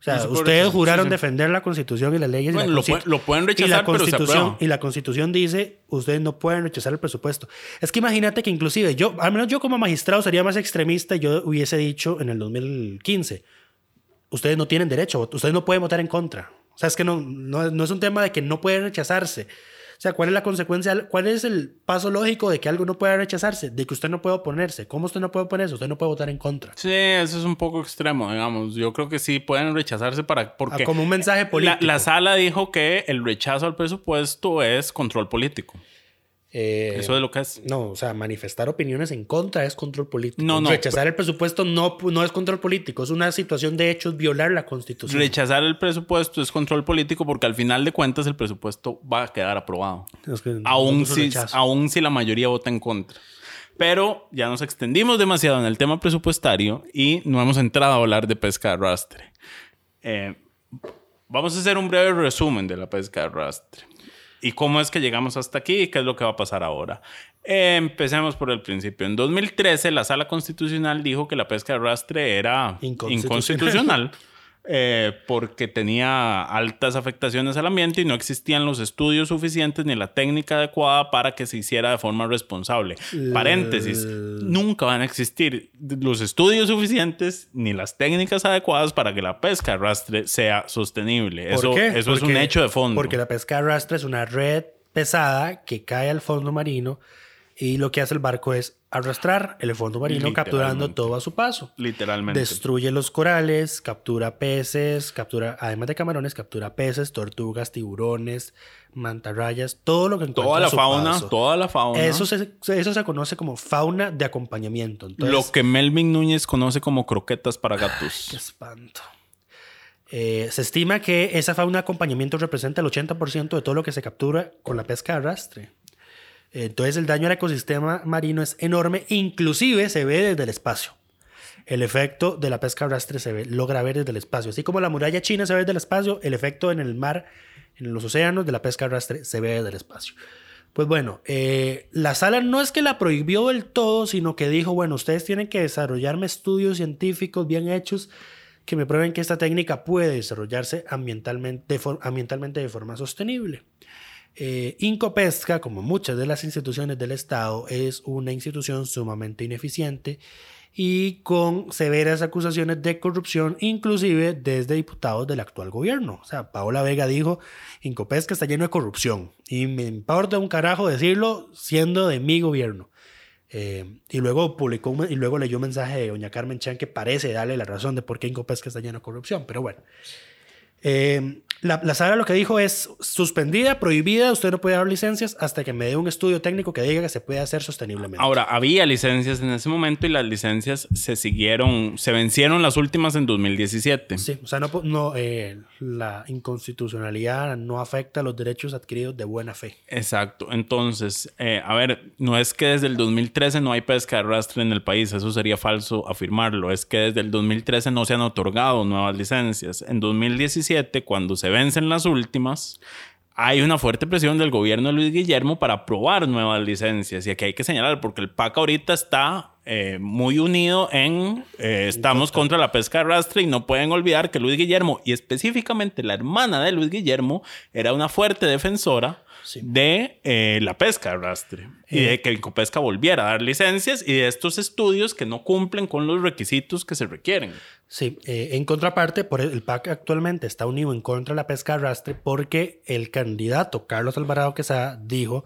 O sea, No se puede ustedes rechazar, juraron sí, sí. defender la Constitución y las leyes. y la lo pueden- lo pueden y la rechazar, pero se Constitución. Y la Constitución dice, ustedes no pueden rechazar el presupuesto. Es que imagínate que inclusive yo, al menos yo como magistrado sería más extremista, yo hubiese dicho en el 2015, ustedes no tienen derecho, ustedes no pueden votar en contra. O sea, es que no, no, no es un tema de que no puede rechazarse. O sea, ¿cuál es la consecuencia? ¿Cuál es el paso lógico de que algo no pueda rechazarse? De que usted no puede oponerse. ¿Cómo usted no puede oponerse? Usted no puede votar en contra. Sí, eso es un poco extremo, digamos. Yo creo que sí pueden rechazarse para... Porque Ah, como un mensaje la, político. la sala dijo que el rechazo al presupuesto es control político. Eh, Eso es lo que es. No, o sea, manifestar opiniones en contra es control político. No, no, Rechazar el presupuesto no, no es control político, es una situación de hechos violar la constitución. Rechazar el presupuesto es control político porque al final de cuentas el presupuesto va a quedar aprobado. Es que Aún si, aún si la mayoría vota en contra. Pero ya nos extendimos demasiado en el tema presupuestario y no hemos entrado a hablar de pesca de arrastre. Eh, vamos a hacer un breve resumen de la pesca de arrastre. ¿Y cómo es que llegamos hasta aquí y qué es lo que va a pasar ahora? Empecemos por el principio. En 2013, la Sala Constitucional dijo que la pesca de arrastre era Inconstitucional. inconstitucional eh, porque tenía altas afectaciones al ambiente y no existían los estudios suficientes ni la técnica adecuada para que se hiciera de forma responsable. Paréntesis, nunca van a existir los estudios suficientes ni las técnicas adecuadas para que la pesca de arrastre sea sostenible. ¿Por Eso, qué? eso es un hecho de fondo. Porque la pesca de arrastre es una red pesada que cae al fondo marino y lo que hace el barco es arrastrar el fondo marino capturando todo a su paso. Literalmente. Destruye los corales, captura peces, captura, además de camarones, captura peces, tortugas, tiburones, mantarrayas, todo lo que encuentra toda a la su fauna, paso. toda la fauna. Eso se, eso se conoce como fauna de acompañamiento. Entonces, lo que Melvin Núñez conoce como croquetas para gatos. Qué espanto. Eh, se estima que esa fauna de acompañamiento representa el 80% de todo lo que se captura con la pesca de arrastre. Entonces el daño al ecosistema marino es enorme, inclusive se ve desde el espacio. El efecto de la pesca arrastre se ve, logra ver desde el espacio. Así como la muralla china se ve desde el espacio, el efecto en el mar, en los océanos de la pesca arrastre se ve desde el espacio. Pues bueno, eh, la sala no es que la prohibió del todo, sino que dijo, bueno, ustedes tienen que desarrollarme estudios científicos bien hechos que me prueben que esta técnica puede desarrollarse ambientalmente de, ambientalmente de forma sostenible. Eh, Incopesca, como muchas de las instituciones del Estado, es una institución sumamente ineficiente y con severas acusaciones de corrupción, inclusive desde diputados del actual gobierno. O sea, Paola Vega dijo, Incopesca está lleno de corrupción y me importa un carajo decirlo siendo de mi gobierno. Eh, y luego publicó y luego leyó un mensaje de doña Carmen Chan que parece darle la razón de por qué Incopesca está lleno de corrupción. Pero bueno. Eh, la, la sala lo que dijo es suspendida, prohibida, usted no puede dar licencias hasta que me dé un estudio técnico que diga que se puede hacer sosteniblemente. Ahora, había licencias en ese momento y las licencias se siguieron, se vencieron las últimas en 2017. Sí, o sea, no, no, eh, la inconstitucionalidad no afecta los derechos adquiridos de buena fe. Exacto. Entonces, eh, a ver, no es que desde el 2013 no hay pesca de arrastre en el país, eso sería falso afirmarlo. Es que desde el 2013 no se han otorgado nuevas licencias. En 2017, cuando se vencen las últimas, hay una fuerte presión del gobierno de Luis Guillermo para aprobar nuevas licencias. Y aquí hay que señalar, porque el PAC ahorita está eh, muy unido en eh, estamos contra la pesca de arrastre y no pueden olvidar que Luis Guillermo, y específicamente la hermana de Luis Guillermo, era una fuerte defensora Sí. de eh, la pesca de arrastre y de que Incopesca volviera a dar licencias y de estos estudios que no cumplen con los requisitos que se requieren. Sí, eh, en contraparte, por el, el PAC actualmente está unido en contra de la pesca de arrastre porque el candidato Carlos Alvarado Quesada dijo,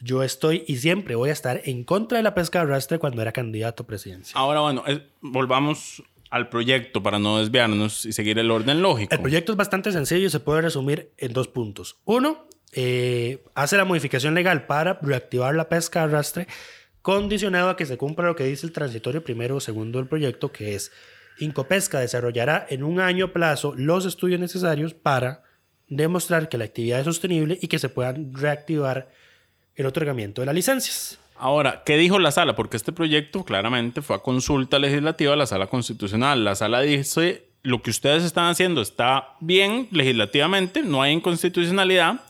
yo estoy y siempre voy a estar en contra de la pesca de arrastre cuando era candidato presidencial. Ahora, bueno, es- volvamos al proyecto para no desviarnos y seguir el orden lógico. El proyecto es bastante sencillo y se puede resumir en dos puntos. Uno, eh, hace la modificación legal para reactivar la pesca de arrastre condicionado a que se cumpla lo que dice el transitorio primero o segundo del proyecto, que es Incopesca desarrollará en un año plazo los estudios necesarios para demostrar que la actividad es sostenible y que se puedan reactivar el otorgamiento de las licencias. Ahora, ¿qué dijo la sala? Porque este proyecto claramente fue a consulta legislativa a la sala constitucional. La sala dice, lo que ustedes están haciendo está bien legislativamente, no hay inconstitucionalidad.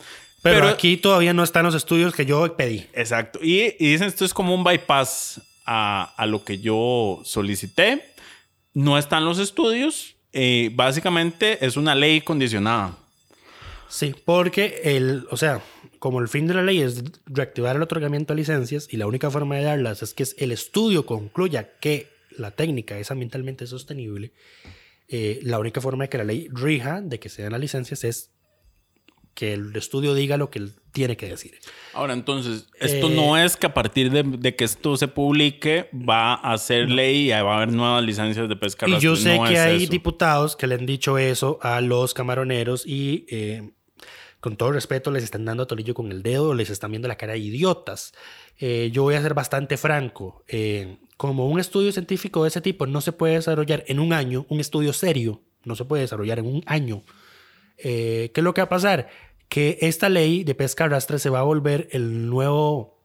Pero, aquí todavía no están los estudios que yo pedí. Exacto. Y, y dicen, esto es como un bypass a, a lo que yo solicité. No están los estudios. eh, básicamente es una ley condicionada. Sí, porque el, o sea, como el fin de la ley es reactivar el otorgamiento de licencias y la única forma de darlas es que el estudio concluya que la técnica es ambientalmente sostenible, eh, la única forma de que la ley rija de que se den las licencias es que el estudio diga lo que él tiene que decir. Ahora, entonces, esto Eh, no es que a partir de, de que esto se publique va a ser ley y va a haber nuevas licencias de pesca. Y yo sé No que hay eso. diputados que le han dicho eso a los camaroneros y eh, con todo respeto les están dando a tolillo con el dedo, les están viendo la cara de idiotas. Eh, yo voy a ser bastante franco. eh, como un estudio científico de ese tipo no se puede desarrollar en un año, un estudio serio no se puede desarrollar en un año. Eh, ¿Qué es lo que va a pasar? Que esta ley de pesca arrastre se va a volver el nuevo,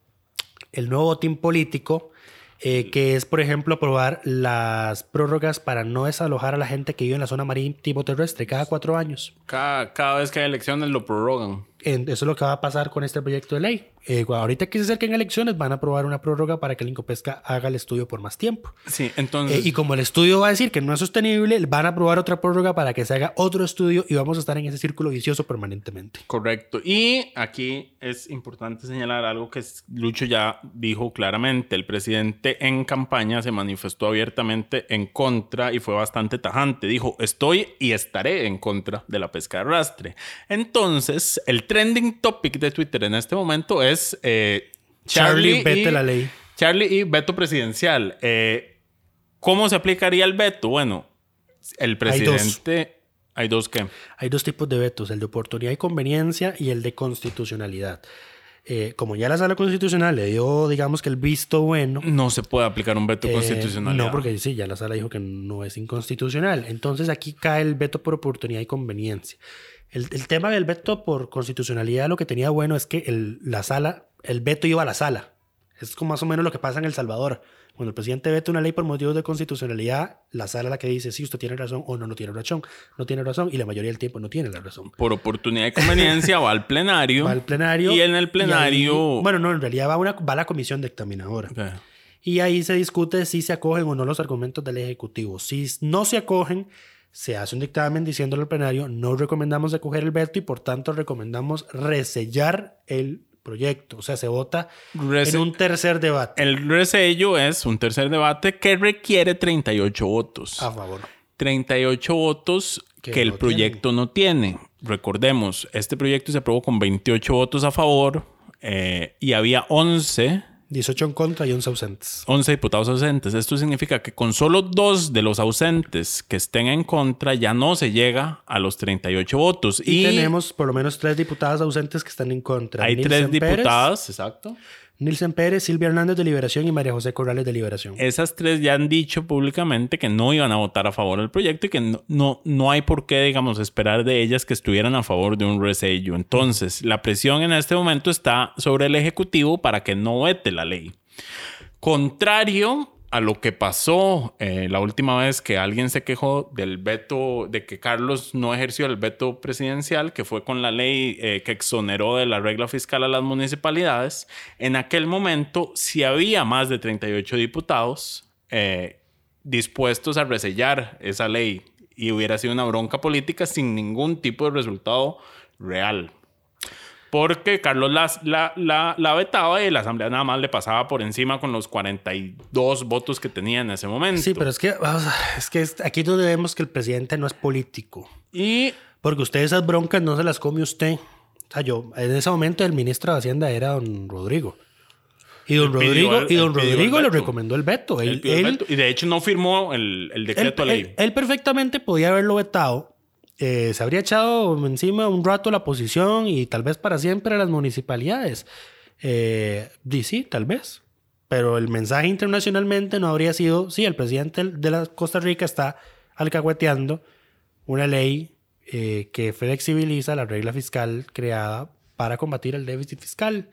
el nuevo botín político, eh, que es, por ejemplo, aprobar las prórrogas para no desalojar a la gente que vive en la zona marítimo terrestre cada cuatro años. Cada, cada vez que hay elecciones lo prorrogan. En- eso es lo que va a pasar con este proyecto de ley. Eh, ahorita que se acerquen elecciones, van a aprobar una prórroga para que el Incopesca haga el estudio por más tiempo. Sí, Eh, entonces. y como el estudio va a decir que no es sostenible, van a aprobar otra prórroga para que se haga otro estudio y vamos a estar en ese círculo vicioso permanentemente. Correcto. Y aquí es importante señalar algo que Lucho ya dijo claramente. El presidente en campaña se manifestó abiertamente en contra y fue bastante tajante. Dijo, estoy y estaré en contra de la pesca de arrastre. Entonces, el trending topic de Twitter en este momento es eh, Charlie, y- vete la ley. Charlie y veto presidencial. Eh, ¿Cómo se aplicaría el veto? Bueno, el Hay dos. presidente... Hay dos. Hay dos tipos de vetos, el de oportunidad y conveniencia y el de constitucionalidad. Eh, como ya la sala constitucional le dio, digamos que el visto bueno. No se puede aplicar un veto eh, constitucional. no, porque sí, ya la sala dijo que no es inconstitucional. Entonces aquí cae el veto por oportunidad y conveniencia. El, el tema del veto por constitucionalidad lo que tenía bueno es que el, la sala, el veto iba a la sala. Es como más o menos lo que pasa en El Salvador. Cuando el presidente veta una ley por motivos de constitucionalidad, la sala es la que dice si usted tiene razón o no, no tiene razón. No tiene razón y la mayoría del tiempo no tiene la razón. Por oportunidad y conveniencia va al plenario. Va al plenario. Y en el plenario. ahí- bueno, no, en realidad va, una, va a la comisión dictaminadora. Ok. Y ahí se discute si se acogen o no los argumentos del Ejecutivo. Si no se acogen, se hace un dictamen diciéndole al plenario, no recomendamos acoger el veto y por tanto recomendamos resellar el proyecto. O sea, se vota Rese- en un tercer debate El resello es un tercer debate que requiere 38 votos. a favor. 38 votos que, Que el no proyecto no tiene. Recordemos, este proyecto se aprobó con 28 votos a favor eh, y había 11 18 en contra y 11 ausentes. 11 diputados ausentes. Esto significa que con solo dos de los ausentes que estén en contra ya no se llega a los 38 votos. Y, Y, tenemos por lo menos tres diputadas ausentes que están en contra. hay tres Pérez, diputadas, exacto. Nilsen Pérez, Silvia Hernández de Liberación y María José Corrales de Liberación. Esas tres ya han dicho públicamente que no iban a votar a favor del proyecto y que no, no, no hay por qué, digamos, esperar de ellas que estuvieran a favor de un resello. Entonces, la presión en este momento está sobre el Ejecutivo para que no vete la ley. Contrario a lo que pasó eh, la última vez que alguien se quejó del veto, de que Carlos no ejerció el veto presidencial, que fue con la ley eh, que exoneró de la regla fiscal a las municipalidades, en aquel momento, si había más de 38 diputados eh, dispuestos a resellar esa ley y hubiera sido una bronca política sin ningún tipo de resultado real. Porque Carlos la, la, la, la vetaba y la asamblea nada más le pasaba por encima con los 42 votos que tenía en ese momento. Sí, pero es que, es que aquí es donde vemos que el presidente no es político. Y Porque usted esas broncas no se las come usted. O sea, yo, en ese momento el ministro de Hacienda era don Rodrigo. Y don Rodrigo, el- y don Rodrigo le recomendó el veto. él el y de hecho no firmó el, decreto de ley. él- él perfectamente podía haberlo vetado. Eh, se habría echado encima un rato la posición y tal vez para siempre a las municipalidades. Eh, sí, tal vez. Pero el mensaje internacionalmente no habría sido, sí, el presidente de Costa Rica está alcahueteando una ley eh, que flexibiliza la regla fiscal creada para combatir el déficit fiscal.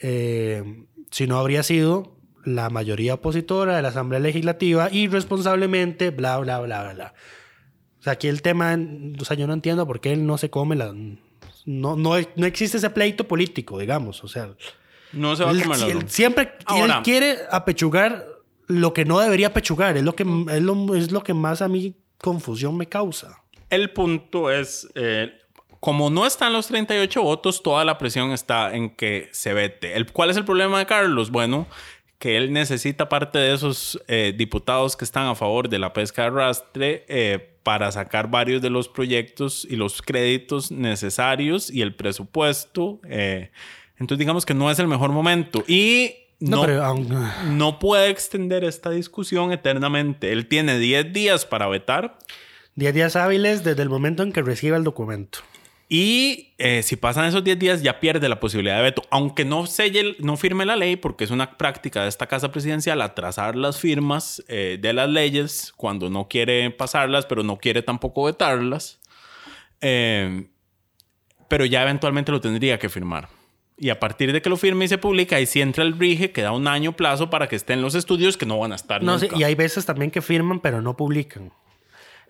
Eh, si no habría sido la mayoría opositora de la Asamblea Legislativa irresponsablemente, bla, bla, bla, bla, bla. Sea, aquí el tema, o sea, yo no entiendo por qué él no se come la... No, no, no existe ese pleito político, digamos. O sea, no se va a comer la él siempre Ahora- él quiere apechugar lo que no debería apechugar. Es lo que, es lo, es lo que más a mí confusión me causa. El punto es, eh, como no están los 38 votos, toda la presión está en que se vete. El, ¿Cuál es el problema de Carlos? Bueno, que él necesita parte de esos eh, diputados que están a favor de la pesca de arrastre eh, para sacar varios de los proyectos y los créditos necesarios y el presupuesto. eh, entonces digamos que no es el mejor momento. Y No, no, pero no puede extender esta discusión eternamente. Él tiene 10 días para vetar 10 días hábiles desde el momento en que reciba el documento. Y eh, si pasan esos 10 días ya pierde la posibilidad de veto, aunque no selle, no firme la ley, porque es una práctica de esta casa presidencial atrasar las firmas eh, de las leyes cuando no quiere pasarlas, pero no quiere tampoco vetarlas. Eh, pero ya eventualmente lo tendría que firmar. Y a partir de que lo firme y se publica, ahí sí entra el RIGE, que da un año plazo para que estén los estudios que no van a estar No, sí, nunca. y hay veces también que firman, pero no publican.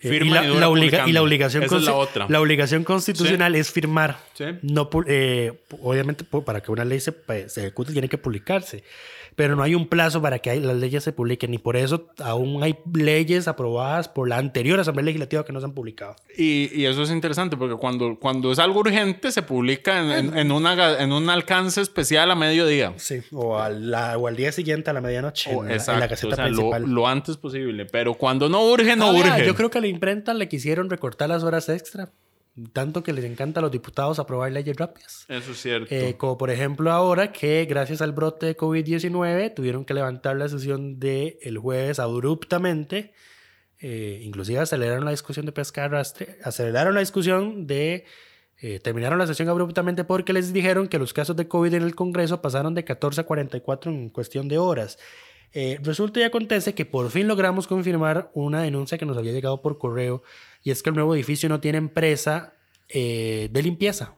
Eh, y, la, y dura la obliga- publicando. y la obligación Esa es la consti- otra. la obligación constitucional es firmar. Sí. No, eh, obviamente, para que una ley se, pues, se ejecute, tiene que publicarse. Pero no hay un plazo para que las leyes se publiquen. Y por eso aún hay leyes aprobadas por la anterior Asamblea Legislativa que no se han publicado. Y, y eso es interesante porque cuando, cuando es algo urgente se publica en, en- en una ga- en un alcance especial a mediodía. Sí. O, a la- o al día siguiente a la medianoche O- en, la- en la o sea, lo, Principal. lo antes posible. Pero cuando no urge, no Ah, urge. Yo creo que a la imprenta le quisieron recortar las horas extra. Tanto que les encanta a los diputados aprobar leyes rápidas. Eso es cierto. Eh, como por ejemplo ahora que gracias al brote de COVID-19 tuvieron que levantar la sesión del el jueves abruptamente. Eh, inclusive aceleraron la discusión de pesca de arrastre. Aceleraron la discusión de... eh, terminaron la sesión abruptamente porque les dijeron que los casos de COVID en el Congreso pasaron de 14 a 44 en cuestión de horas. Eh, resulta y acontece que por fin logramos confirmar una denuncia que nos había llegado por correo y es que el nuevo edificio no tiene empresa eh, de limpieza.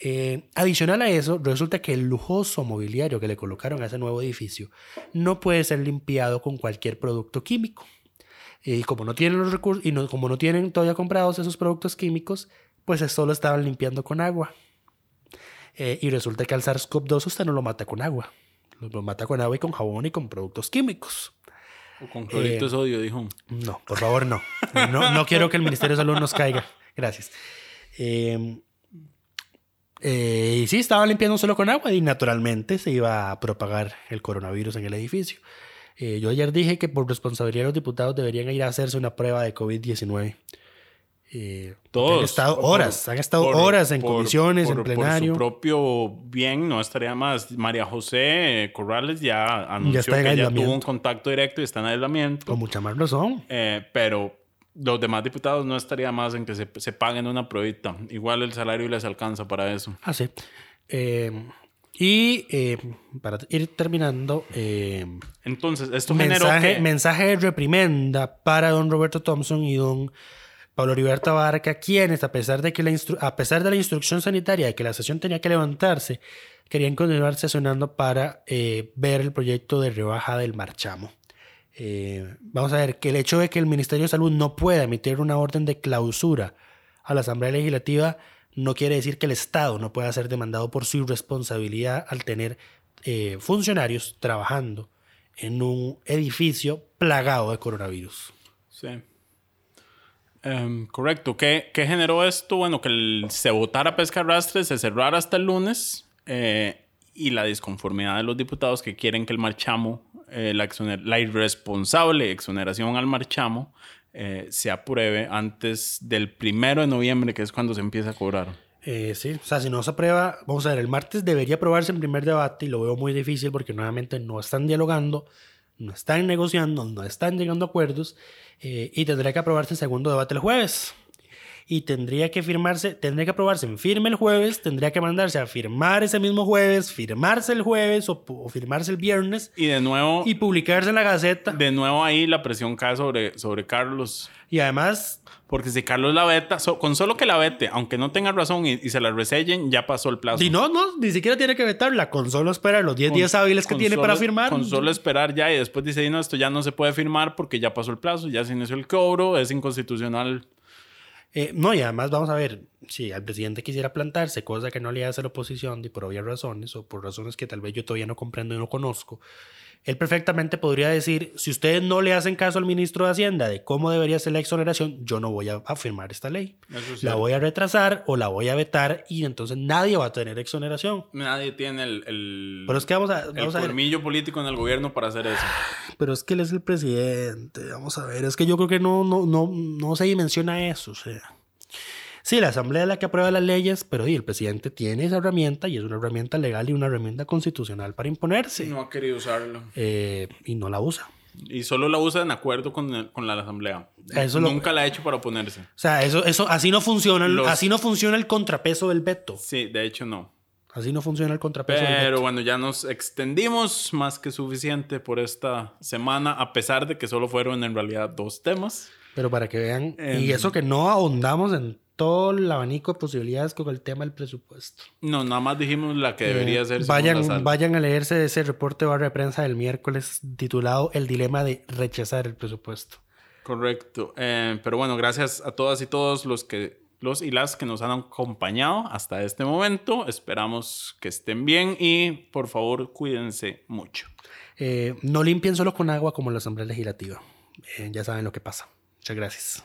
Eh, adicional a eso, resulta que el lujoso mobiliario que le colocaron a ese nuevo edificio no puede ser limpiado con cualquier producto químico. Y como no tienen los recursos y como no tienen todavía comprados esos productos químicos, pues solo estaban limpiando con agua. Eh, y resulta que al SARS-CoV-2 usted no lo mata con agua. Lo mata con agua y con jabón y con productos químicos. O con clorito eh, sodio, dijo. No, por favor, no. No, no quiero que el Ministerio de Salud nos caiga. Gracias. Eh, eh, y sí, estaban limpiando solo con agua y naturalmente se iba a propagar el coronavirus en el edificio. Eh, yo ayer dije que por responsabilidad de los diputados deberían ir a hacerse una prueba de COVID-19. Eh, Todos. Han estado Por- horas, han estado por- horas en por- comisiones, en plenario. Por su propio bien, no estaría más. María José Corrales ya anunció que ya tuvo un contacto directo y está en aislamiento. Con mucha más razón. Eh, pero los demás diputados no estaría más en que se, se paguen una pruebita. Igual el salario les alcanza para eso. Ah, sí. Eh, y eh, para ir terminando, eh, Entonces, esto generó mensaje, que... mensaje de reprimenda para don Roberto Thompson y don Pablo Heriberto Abarca, quienes, a pesar, de que la a pesar de la instrucción sanitaria de que la sesión tenía que levantarse, querían continuar sesionando para eh, ver el proyecto de rebaja del marchamo. Eh, vamos a ver que el hecho de que el Ministerio de Salud no pueda emitir una orden de clausura a la Asamblea Legislativa no quiere decir que el Estado no pueda ser demandado por su irresponsabilidad al tener eh, funcionarios trabajando en un edificio plagado de coronavirus. Sí. Em, correcto. ¿Qué, generó esto? Bueno, que el- se votara pesca arrastre, se cerrara hasta el lunes eh, y la disconformidad de los diputados que quieren que el marchamo, eh, la, irresponsable exoneración al marchamo, eh, se apruebe antes del primero de noviembre, que es cuando se empieza a cobrar. Sí, o sea, si no se aprueba, vamos a ver, el martes debería aprobarse en primer debate y lo veo muy difícil porque nuevamente no están dialogando, no están negociando, no están llegando a acuerdos eh, y tendría que aprobarse en segundo debate el jueves. Y tendría que firmarse, tendría que aprobarse en firme el jueves, tendría que mandarse a firmar ese mismo jueves, firmarse el jueves o, firmarse el viernes Y de nuevo, y publicarse en la Gaceta. de nuevo ahí la presión cae sobre, sobre Carlos. Y además, Porque si Carlos la veta, so- con solo que la vete, aunque no tenga razón y, y se la resellen, ya pasó el plazo. si no, no, ni siquiera tiene que vetarla, con solo esperar los 10 Con- días hábiles que tiene solo- para firmar. Con solo esperar ya y después dice, no, esto ya no se puede firmar porque ya pasó el plazo, ya se inició el cobro, es inconstitucional. Eh, no, y además vamos a ver, si al presidente quisiera plantarse, cosa que no le hace la oposición, y por obvias razones, o por razones que tal vez yo todavía no comprendo y no conozco, él perfectamente podría decir, si ustedes no le hacen caso al ministro de Hacienda de cómo debería ser la exoneración, yo no voy a, firmar esta ley. Es La voy a retrasar o la voy a vetar y entonces nadie va a tener exoneración. Nadie tiene el, el, Pero es que vamos a, el vamos colmillo político en el gobierno para hacer eso. pero es que él es el presidente, vamos a ver, es que yo creo que no, no, no, no se dimensiona eso, o sea. Sí, la Asamblea es la que aprueba las leyes, pero y el presidente tiene esa herramienta y es una herramienta legal y una herramienta constitucional para imponerse. No ha querido usarlo. Eh, y no la usa. Y solo la usa en acuerdo con, el- con la asamblea. Eso lo- Nunca la ha hecho para oponerse. O sea, eso, eso, así no funciona, el- Los- así no funciona el contrapeso del veto. Sí, de hecho no. Así no funciona el contrapeso del Pero veto. bueno, ya nos extendimos más que suficiente por esta semana, a pesar de que solo fueron en realidad dos temas. Pero para que vean, Em. y eso que no ahondamos en todo el abanico de posibilidades con el tema del presupuesto. No, nada más dijimos la que debería Eh, ser. según la Vayan, a leerse ese reporte barra de prensa del miércoles titulado El dilema de rechazar el presupuesto. Correcto. Eh, pero bueno, gracias a todas y todos los que los y las que nos han acompañado hasta este momento. Esperamos que estén bien y por favor cuídense mucho. Eh, no limpien solo con agua como la Asamblea Legislativa. Ya saben lo que pasa. Muchas gracias.